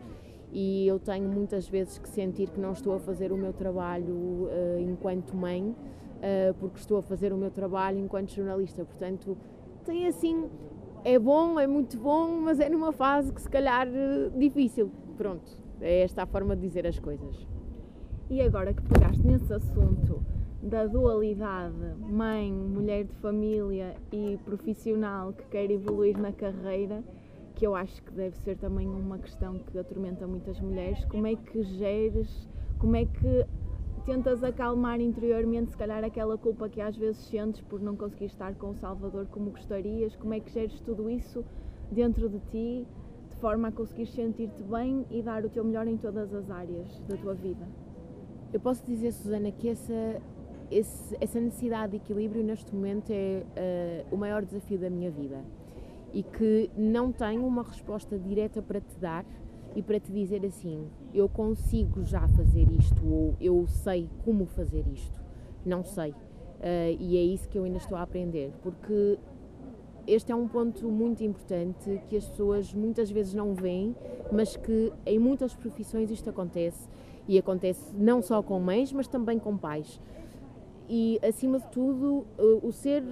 e eu tenho muitas vezes que sentir que não estou a fazer o meu trabalho uh, enquanto mãe, uh, porque estou a fazer o meu trabalho enquanto jornalista. Portanto, tem assim, é bom, é muito bom, mas é numa fase que se calhar uh, difícil. Pronto, é esta a forma de dizer as coisas. E agora que pegaste nesse assunto da dualidade mãe, mulher de família e profissional que quer evoluir na carreira, que eu acho que deve ser também uma questão que atormenta muitas mulheres. Como é que geres, como é que tentas acalmar interiormente, se calhar, aquela culpa que às vezes sentes por não conseguir estar com o Salvador como gostarias? Como é que geres tudo isso dentro de ti, de forma a conseguir sentir-te bem e dar o teu melhor em todas as áreas da tua vida? Eu posso dizer, Susana, que essa esse, essa necessidade de equilíbrio neste momento é uh, o maior desafio da minha vida e que não tenho uma resposta direta para te dar e para te dizer assim, eu consigo já fazer isto ou eu sei como fazer isto. Não sei. Uh, e é isso que eu ainda estou a aprender, porque este é um ponto muito importante que as pessoas muitas vezes não veem, mas que em muitas profissões isto acontece e acontece não só com mães, mas também com pais e acima de tudo eh, o ser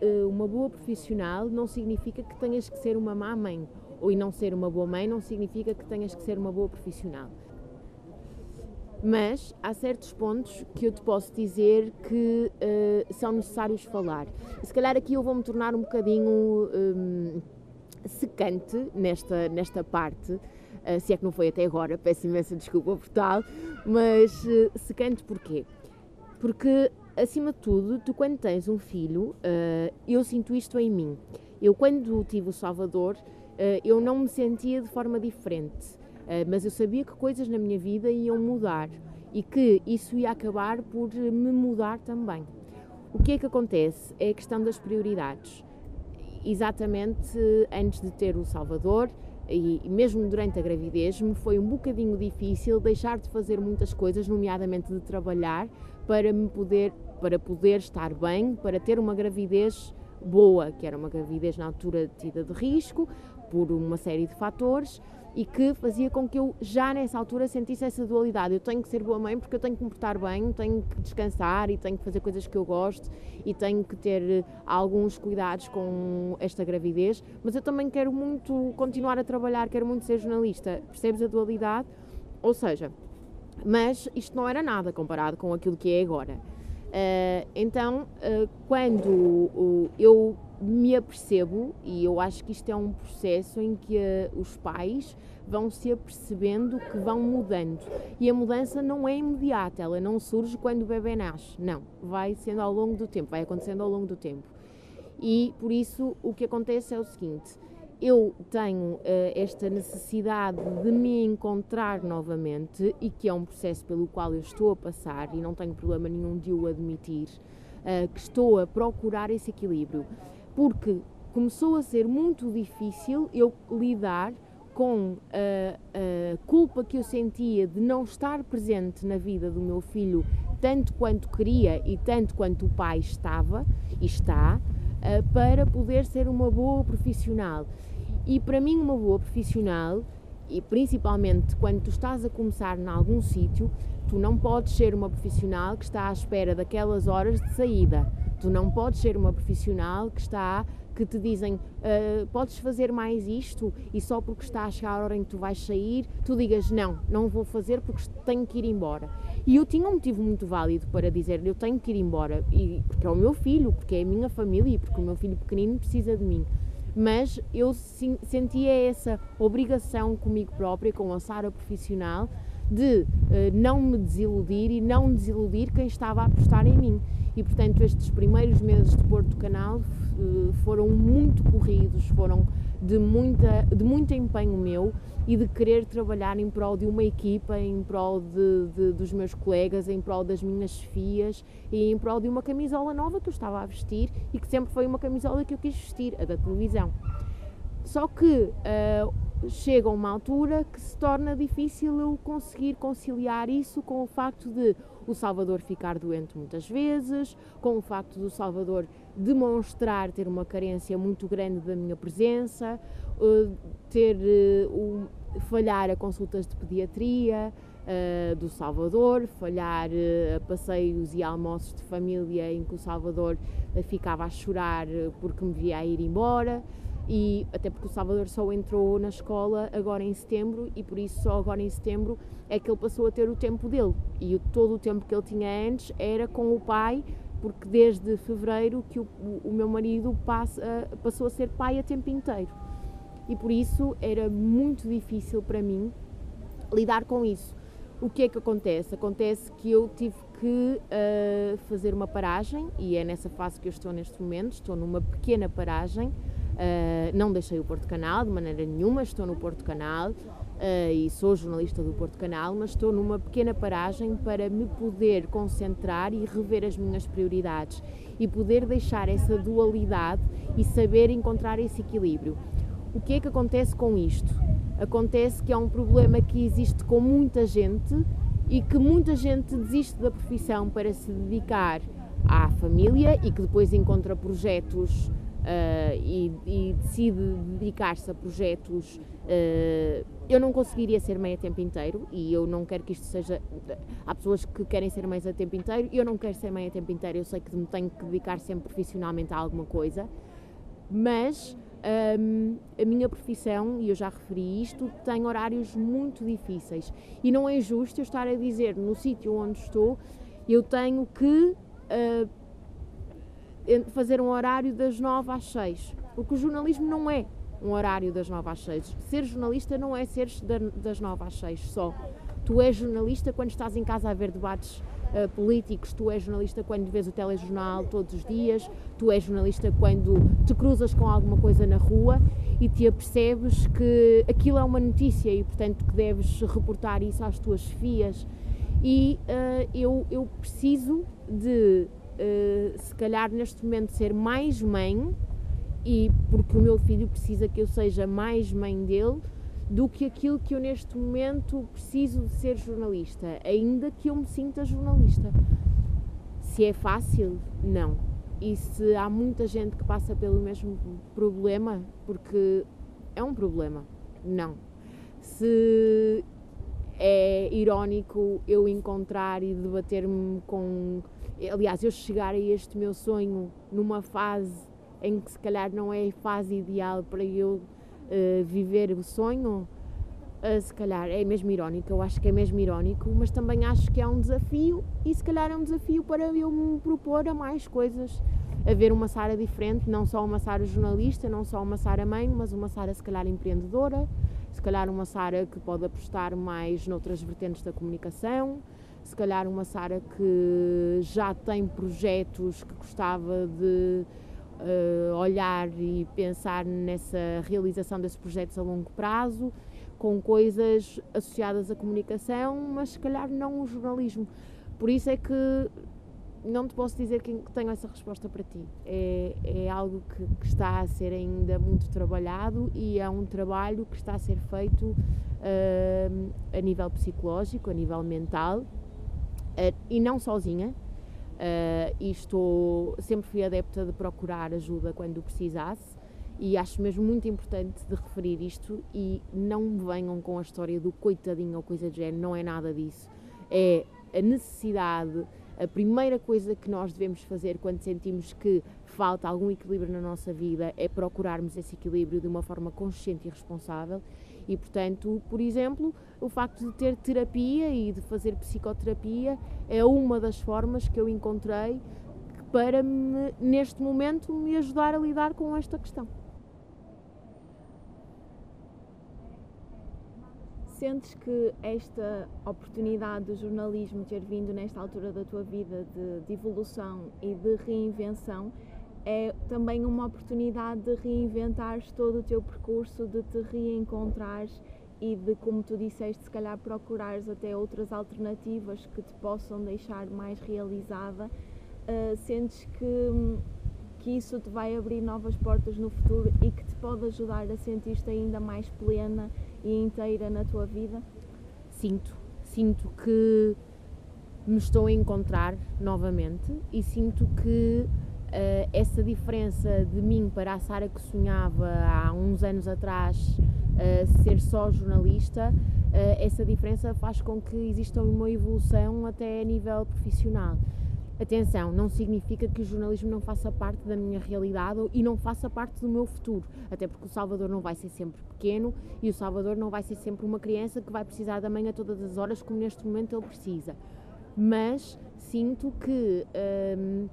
eh, uma boa profissional não significa que tenhas que ser uma má mãe. Ou e não ser uma boa mãe não significa que tenhas que ser uma boa profissional. Mas há certos pontos que eu te posso dizer que uh, são necessários falar. Se calhar aqui eu vou me tornar um bocadinho um, secante nesta, nesta parte. Uh, se é que não foi até agora, peço imensa desculpa por tal. Mas uh, secante porquê? porque acima de tudo, tu quando tens um filho, uh, eu sinto isto em mim. Eu quando tive o Salvador, uh, eu não me sentia de forma diferente, uh, mas eu sabia que coisas na minha vida iam mudar e que isso ia acabar por me mudar também. O que é que acontece? É a questão das prioridades. Exatamente antes de ter o Salvador, e mesmo durante a gravidez, me foi um bocadinho difícil deixar de fazer muitas coisas, nomeadamente de trabalhar, para me poder para poder estar bem, para ter uma gravidez boa, que era uma gravidez na altura tida de risco por uma série de fatores e que fazia com que eu já nessa altura sentisse essa dualidade. Eu tenho que ser boa mãe porque eu tenho que me portar bem, tenho que descansar e tenho que fazer coisas que eu gosto e tenho que ter eh, alguns cuidados com esta gravidez, mas eu também quero muito continuar a trabalhar, quero muito ser jornalista. Percebes a dualidade? Ou seja, mas isto não era nada comparado com aquilo que é agora. Uh, então, uh, quando uh, eu me apercebo, e eu acho que isto é um processo em que os pais vão se apercebendo que vão mudando. E a mudança não é imediata, ela não surge quando o bebê nasce, não. Vai sendo ao longo do tempo, vai acontecendo ao longo do tempo. E por isso o que acontece é o seguinte: eu tenho uh, esta necessidade de me encontrar novamente e que é um processo pelo qual eu estou a passar e não tenho problema nenhum de o admitir, uh, que estou a procurar esse equilíbrio, porque começou a ser muito difícil eu lidar com a, a culpa que eu sentia de não estar presente na vida do meu filho tanto quanto queria e tanto quanto o pai estava e está, para poder ser uma boa profissional. E para mim, uma boa profissional, e principalmente quando tu estás a começar em algum sítio, tu não podes ser uma profissional que está à espera daquelas horas de saída. Tu não podes ser uma profissional que está que te dizem uh, podes fazer mais isto e só porque está a chegar a hora em que tu vais sair, tu digas não, não vou fazer porque tenho que ir embora. E eu tinha um motivo muito válido para dizer eu tenho que ir embora, e, porque é o meu filho, porque é a minha família e porque o meu filho pequenino precisa de mim mas eu sentia essa obrigação comigo própria, com a Sara profissional, de uh, não me desiludir e não desiludir quem estava a apostar em mim. E portanto, estes primeiros meses de Porto Canal uh, foram muito corridos, foram de, muita, de muito empenho meu e de querer trabalhar em prol de uma equipa, em prol de, de, dos meus colegas, em prol das minhas chefias e em prol de uma camisola nova que eu estava a vestir e que sempre foi uma camisola que eu quis vestir, a da televisão. Só que uh, chega uma altura que se torna difícil eu conseguir conciliar isso com o facto de o Salvador ficar doente muitas vezes, com o facto do Salvador demonstrar ter uma carência muito grande da minha presença, uh, ter uh, falhar a consultas de pediatria uh, do Salvador, falhar a passeios e almoços de família em que o Salvador ficava a chorar porque me via a ir embora. e até porque o Salvador só entrou na escola agora em setembro e por isso só agora em setembro é que ele passou a ter o tempo dele e todo o tempo que ele tinha antes era com o pai porque desde fevereiro que o, o meu marido passa, passou a ser pai a tempo inteiro e por isso era muito difícil para mim lidar com isso. O que é que acontece? Acontece que eu tive que uh, fazer uma paragem e é nessa fase que eu estou neste momento. Estou numa pequena paragem. Uh, não deixei o Porto Canal de maneira nenhuma, estou no Porto Canal e sou jornalista do Porto Canal, mas estou numa pequena paragem para me poder concentrar e rever as minhas prioridades e poder deixar essa dualidade e saber encontrar esse equilíbrio. O que é que acontece com isto? Acontece que é um problema que existe com muita gente e que muita gente desiste da profissão para se dedicar à família e que depois encontra projetos uh, e, e, decide dedicar-se a projetos. Uh, eu não conseguiria ser mãe a tempo inteiro e eu não quero que isto seja. Há pessoas que querem ser mães a tempo inteiro e eu não quero ser mãe a tempo inteiro. Eu sei que me tenho que dedicar sempre profissionalmente a alguma coisa, mas um, a minha profissão, e eu já referi isto, tem horários muito difíceis. E não é justo eu estar a dizer no sítio onde estou, eu tenho que uh, fazer um horário das 9 às 6. Porque o jornalismo não é um horário das 9 às 6. Ser jornalista não é ser das 9 às 6 só. Tu és jornalista quando estás em casa a ver debates uh, políticos, tu és jornalista quando vês o telejornal todos os dias, tu és jornalista quando te cruzas com alguma coisa na rua e te apercebes que aquilo é uma notícia e, portanto, que deves reportar isso às tuas fias. E uh, eu, eu preciso de, uh, se calhar, neste momento, ser mais mãe, e porque o meu filho precisa que eu seja mais mãe dele do que aquilo que eu neste momento preciso de ser jornalista, ainda que eu me sinta jornalista. Se é fácil, não. E se há muita gente que passa pelo mesmo problema, porque é um problema, não. Se é irónico eu encontrar e debater-me com. Aliás, eu chegar a este meu sonho numa fase em que se calhar não é a fase ideal para eu uh, viver o sonho, uh, se calhar é mesmo irónico, eu acho que é mesmo irónico, mas também acho que é um desafio e se calhar é um desafio para eu me propor a mais coisas, a ver uma Sara diferente, não só uma Sara jornalista, não só uma Sara mãe, mas uma Sara se calhar empreendedora, se calhar uma Sara que pode apostar mais noutras vertentes da comunicação, se calhar uma Sara que já tem projetos que gostava de uh, olhar e pensar nessa realização desses projetos a longo prazo, com coisas associadas à comunicação, mas se calhar não o jornalismo. Por isso é que não te posso dizer que tenho essa resposta para ti. É, é algo que, que, está a ser ainda muito trabalhado e é um trabalho que está a ser feito uh, a nível psicológico, a nível mental uh, e não sozinha. Uh, e estou, sempre fui adepta de procurar ajuda quando precisasse e acho mesmo muito importante de referir isto e não me venham com a história do coitadinho ou coisa de género, não é nada disso. É a necessidade, a primeira coisa que nós devemos fazer quando sentimos que falta algum equilíbrio na nossa vida é procurarmos esse equilíbrio de uma forma consciente e responsável e, portanto, por exemplo, o facto de ter terapia e de fazer psicoterapia é uma das formas que eu encontrei para, me, neste momento, me ajudar a lidar com esta questão. Sentes que esta oportunidade do jornalismo ter vindo nesta altura da tua vida de, de evolução e de reinvenção é também uma oportunidade de reinventares todo o teu percurso, de te reencontrares e de, como tu disseste, se calhar procurares até outras alternativas que te possam deixar mais realizada. Uh, sentes que, que isso te vai abrir novas portas no futuro e que te pode ajudar a sentir-te ainda mais plena e inteira na tua vida? Sinto, sinto que me estou a encontrar novamente e sinto que uh, essa diferença de mim para a Sara que sonhava há uns anos atrás uh, ser só jornalista, uh, essa diferença faz com que exista uma evolução até a nível profissional. Atenção, não significa que o jornalismo não faça parte da minha realidade e não faça parte do meu futuro, até porque o Salvador não vai ser sempre pequeno e o Salvador não vai ser sempre uma criança que vai precisar da mãe a todas as horas, como neste momento ele precisa. Mas sinto que hum,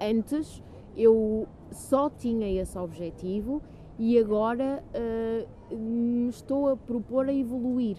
antes eu só tinha esse objetivo e agora uh, me estou a propor a evoluir.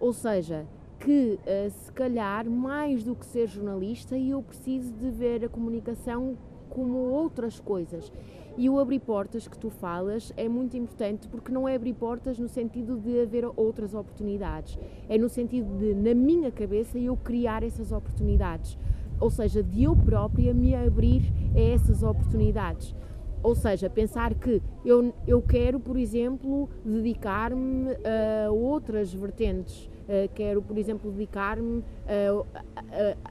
Ou seja, que uh, se calhar mais do que ser jornalista eu preciso de ver a comunicação como outras coisas. E o abrir portas que tu falas é muito importante porque não é abrir portas no sentido de haver outras oportunidades, é no sentido de, na minha cabeça, eu criar essas oportunidades. Ou seja, de eu própria me abrir a essas oportunidades. Ou seja, pensar que eu, eu quero, por exemplo, dedicar-me a outras vertentes Uh, quero, por exemplo, dedicar-me uh,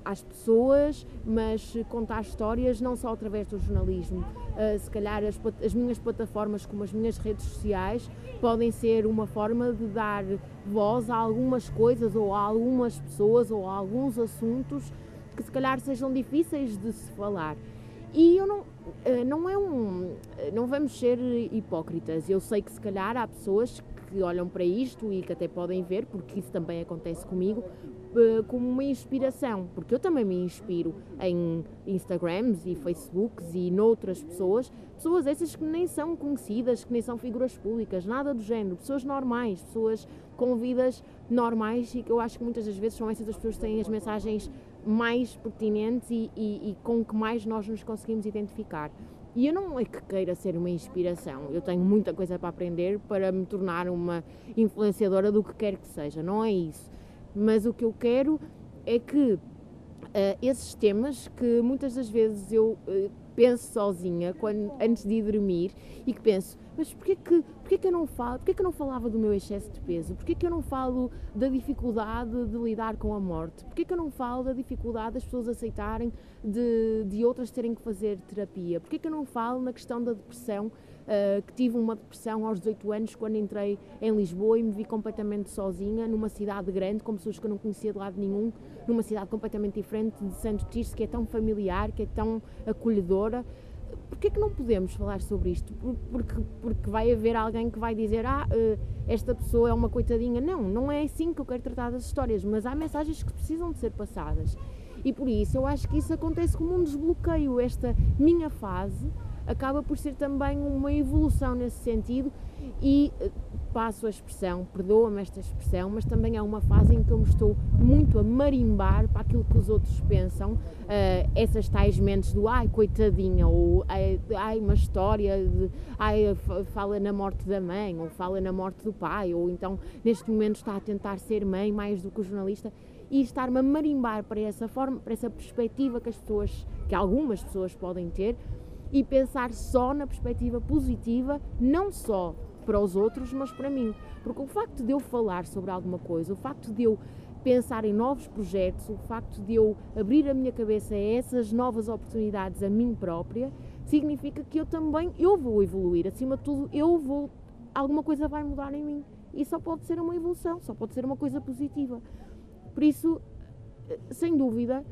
às pessoas, mas contar histórias não só através do jornalismo. se calhar as, as, minhas plataformas, como as minhas redes sociais, podem ser uma forma de dar voz a algumas coisas ou a algumas pessoas ou a alguns assuntos que se calhar sejam difíceis de se falar. E eu não, não é um. Não vamos ser hipócritas. Eu sei que se calhar há pessoas que olham para isto e que até podem ver, porque isso também acontece comigo, eh, como uma inspiração, porque eu também me inspiro em Instagrams e Facebooks e noutras pessoas, pessoas essas que nem são conhecidas, que nem são figuras públicas, nada do género, pessoas normais, pessoas com vidas normais e que eu acho que muitas das vezes são essas as pessoas que têm as mensagens mais pertinentes e, e, e com que mais nós nos conseguimos identificar. E eu não é que queira ser uma inspiração, eu tenho muita coisa para aprender para me tornar uma influenciadora do que quer que seja, não é isso. Mas o que eu quero é que uh, esses temas que muitas das vezes eu uh, penso sozinha quando, antes de ir dormir e que penso, mas porquê que, porquê que eu não falo, porquê que eu não falava do meu excesso de peso? Porquê que eu não falo da dificuldade de lidar com a morte? Porquê que eu não falo da dificuldade das pessoas aceitarem de, de outras terem que fazer terapia? Porquê que eu não falo na questão da depressão? Uh, que tive uma depressão aos 18 anos quando entrei em Lisboa e me vi completamente sozinha numa cidade grande, com pessoas que eu não conhecia de lado nenhum, numa cidade completamente diferente de Santo Tirso, que é tão familiar, que é tão acolhedora. Porquê que não podemos falar sobre isto? Porque, porque vai haver alguém que vai dizer ah, uh, esta pessoa é uma coitadinha. Não, não é assim que eu quero tratar das histórias, mas há mensagens que precisam de ser passadas. E por isso eu acho que isso acontece como um desbloqueio. Esta minha fase acaba por ser também uma evolução nesse sentido e eh, passo a expressão, perdoa-me esta expressão, mas também é uma fase em que eu me estou muito a marimbar para aquilo que os outros pensam, uh, essas tais mentes do ai, coitadinha, ou ai, uma história de ai, fala na morte da mãe, ou fala na morte do pai, ou então neste momento está a tentar ser mãe mais do que o jornalista. E estar-me a marimbar para essa forma, para essa perspectiva que as pessoas, que algumas pessoas podem ter, e pensar só na perspectiva positiva, não só para os outros, mas para mim. Porque o facto de eu falar sobre alguma coisa, o facto de eu pensar em novos projetos, o facto de eu abrir a minha cabeça a essas novas oportunidades a mim própria, significa que eu também eu vou evoluir. Acima de tudo, eu vou alguma coisa vai mudar em mim. E só pode ser uma evolução, só pode ser uma coisa positiva. Por isso, sem dúvida,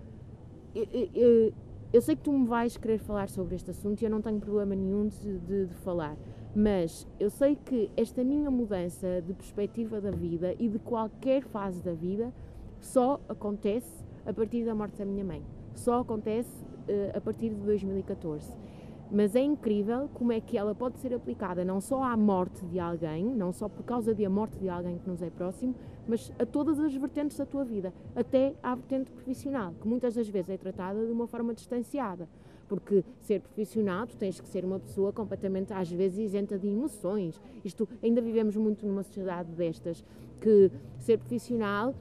eu sei que tu me vais querer falar sobre este assunto e eu não tenho problema nenhum de, de, de, falar, mas eu sei que esta minha mudança de perspectiva da vida e de qualquer fase da vida só acontece a partir da morte da minha mãe. Só acontece uh, a partir de 2014. Mas é incrível como é que ela pode ser aplicada não só à morte de alguém, não só por causa da morte de alguém que nos é próximo, mas a todas as vertentes da tua vida, até à vertente profissional, que muitas das vezes é tratada de uma forma distanciada. Porque ser profissional, tu tens que ser uma pessoa completamente, às vezes, isenta de emoções. Isto, ainda vivemos muito numa sociedade destas, que ser profissional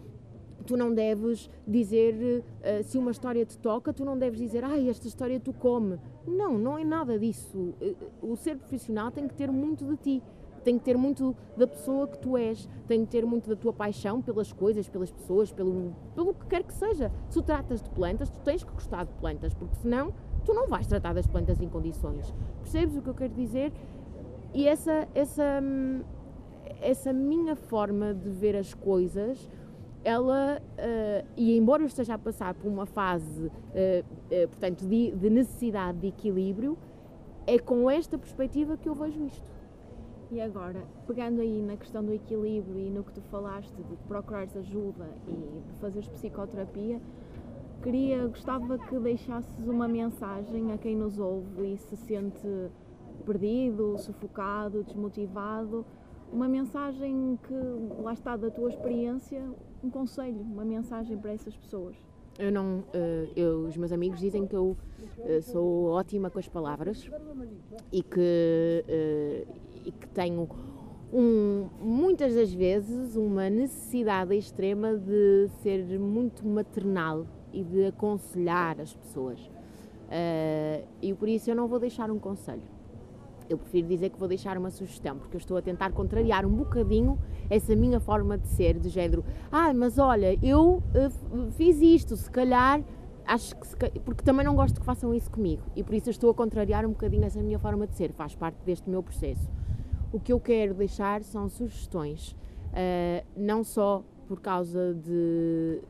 tu não deves dizer, uh, se uma história te toca, tu não deves dizer, ai, ah, esta história tu come. Não, não é nada disso. Uh, o ser profissional tem que ter muito de ti, tem que ter muito da pessoa que tu és, tem que ter muito da tua paixão pelas coisas, pelas pessoas, pelo, pelo que quer que seja. Se tu tratas de plantas, tu tens que gostar de plantas, porque senão tu não vais tratar das plantas em condições. Percebes o que eu quero dizer? E essa, essa, essa minha forma de ver as coisas ela, uh, e embora eu esteja a passar por uma fase, uh, uh, portanto, de, de, necessidade de equilíbrio, é com esta perspectiva que eu vejo isto. E agora, pegando aí na questão do equilíbrio e no que tu falaste de procurares ajuda e de fazeres psicoterapia, queria, gostava que deixasses uma mensagem a quem nos ouve e se sente perdido, sufocado, desmotivado, uma mensagem que, lá está, da tua experiência, um conselho, uma mensagem para essas pessoas. Eu não, eh, eu, os meus amigos dizem que eu eh, sou ótima com as palavras e que, eh, e que tenho um, muitas das vezes uma necessidade extrema de ser muito maternal e de aconselhar as pessoas. e por isso eu não vou deixar um conselho eu prefiro dizer que vou deixar uma sugestão, porque eu estou a tentar contrariar um bocadinho essa minha forma de ser, de género, ah, mas olha, eu uh, fiz isto, se calhar, acho que se, porque também não gosto que façam isso comigo e por isso eu estou a contrariar um bocadinho essa minha forma de ser, faz parte deste meu processo. O que eu quero deixar são sugestões, uh, não só por causa de,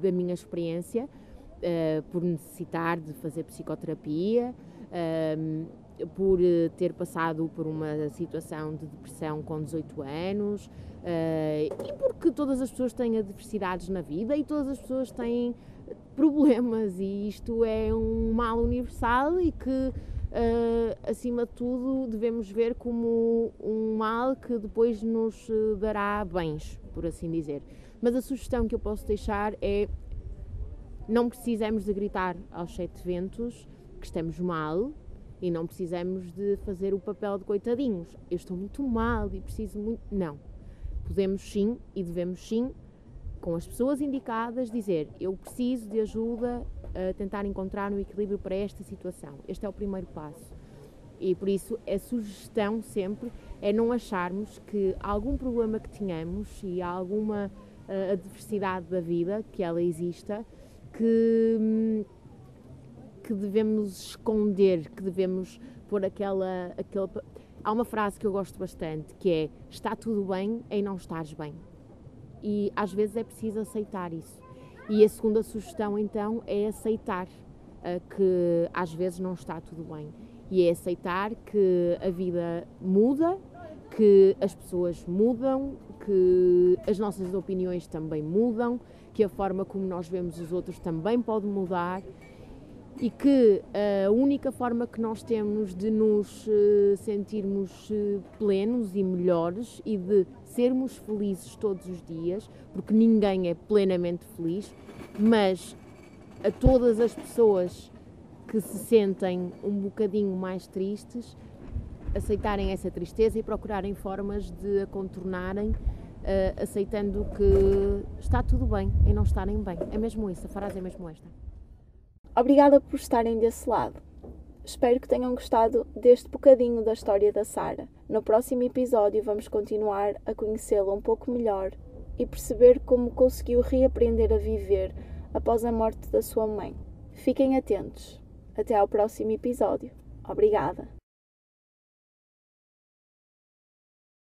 da minha experiência, uh, por necessitar de fazer psicoterapia, por eh, ter passado por uma situação de depressão com 18 anos uh, e porque todas as pessoas têm adversidades na vida e todas as pessoas têm problemas e isto é um mal universal e que uh, acima de tudo devemos ver como um mal que depois nos dará bens, por assim dizer. Mas a sugestão que eu posso deixar é não precisamos de gritar aos sete ventos que estamos mal, e não precisamos de fazer o papel de coitadinhos. Eu estou muito mal e preciso muito. Não. Podemos sim e devemos sim, com as pessoas indicadas, dizer: Eu preciso de ajuda a tentar encontrar um equilíbrio para esta situação. Este é o primeiro passo. E por isso a sugestão sempre é não acharmos que algum problema que tenhamos e alguma uh, adversidade da vida, que ela exista, que. Que devemos esconder, que devemos pôr aquela, aquela. Há uma frase que eu gosto bastante que é: está tudo bem em não estares bem. E às vezes é preciso aceitar isso. E a segunda sugestão então é aceitar uh, que às vezes não está tudo bem. E é aceitar que a vida muda, que as pessoas mudam, que as nossas opiniões também mudam, que a forma como nós vemos os outros também pode mudar e que a única forma que nós temos de nos eh, sentirmos eh, plenos e melhores e de sermos felizes todos os dias, porque ninguém é plenamente feliz, mas a todas as pessoas que se sentem um bocadinho mais tristes, aceitarem essa tristeza e procurarem formas de a contornarem, aceitando que está tudo bem e não estarem bem. É mesmo isso, a frase é mesmo esta. Obrigada por estarem desse lado. Espero que tenham gostado deste bocadinho da história da Sara. No próximo episódio vamos continuar a conhecê-la um pouco melhor e perceber como conseguiu reaprender a viver após a morte da sua mãe. Fiquem atentos. Até ao próximo episódio. Obrigada.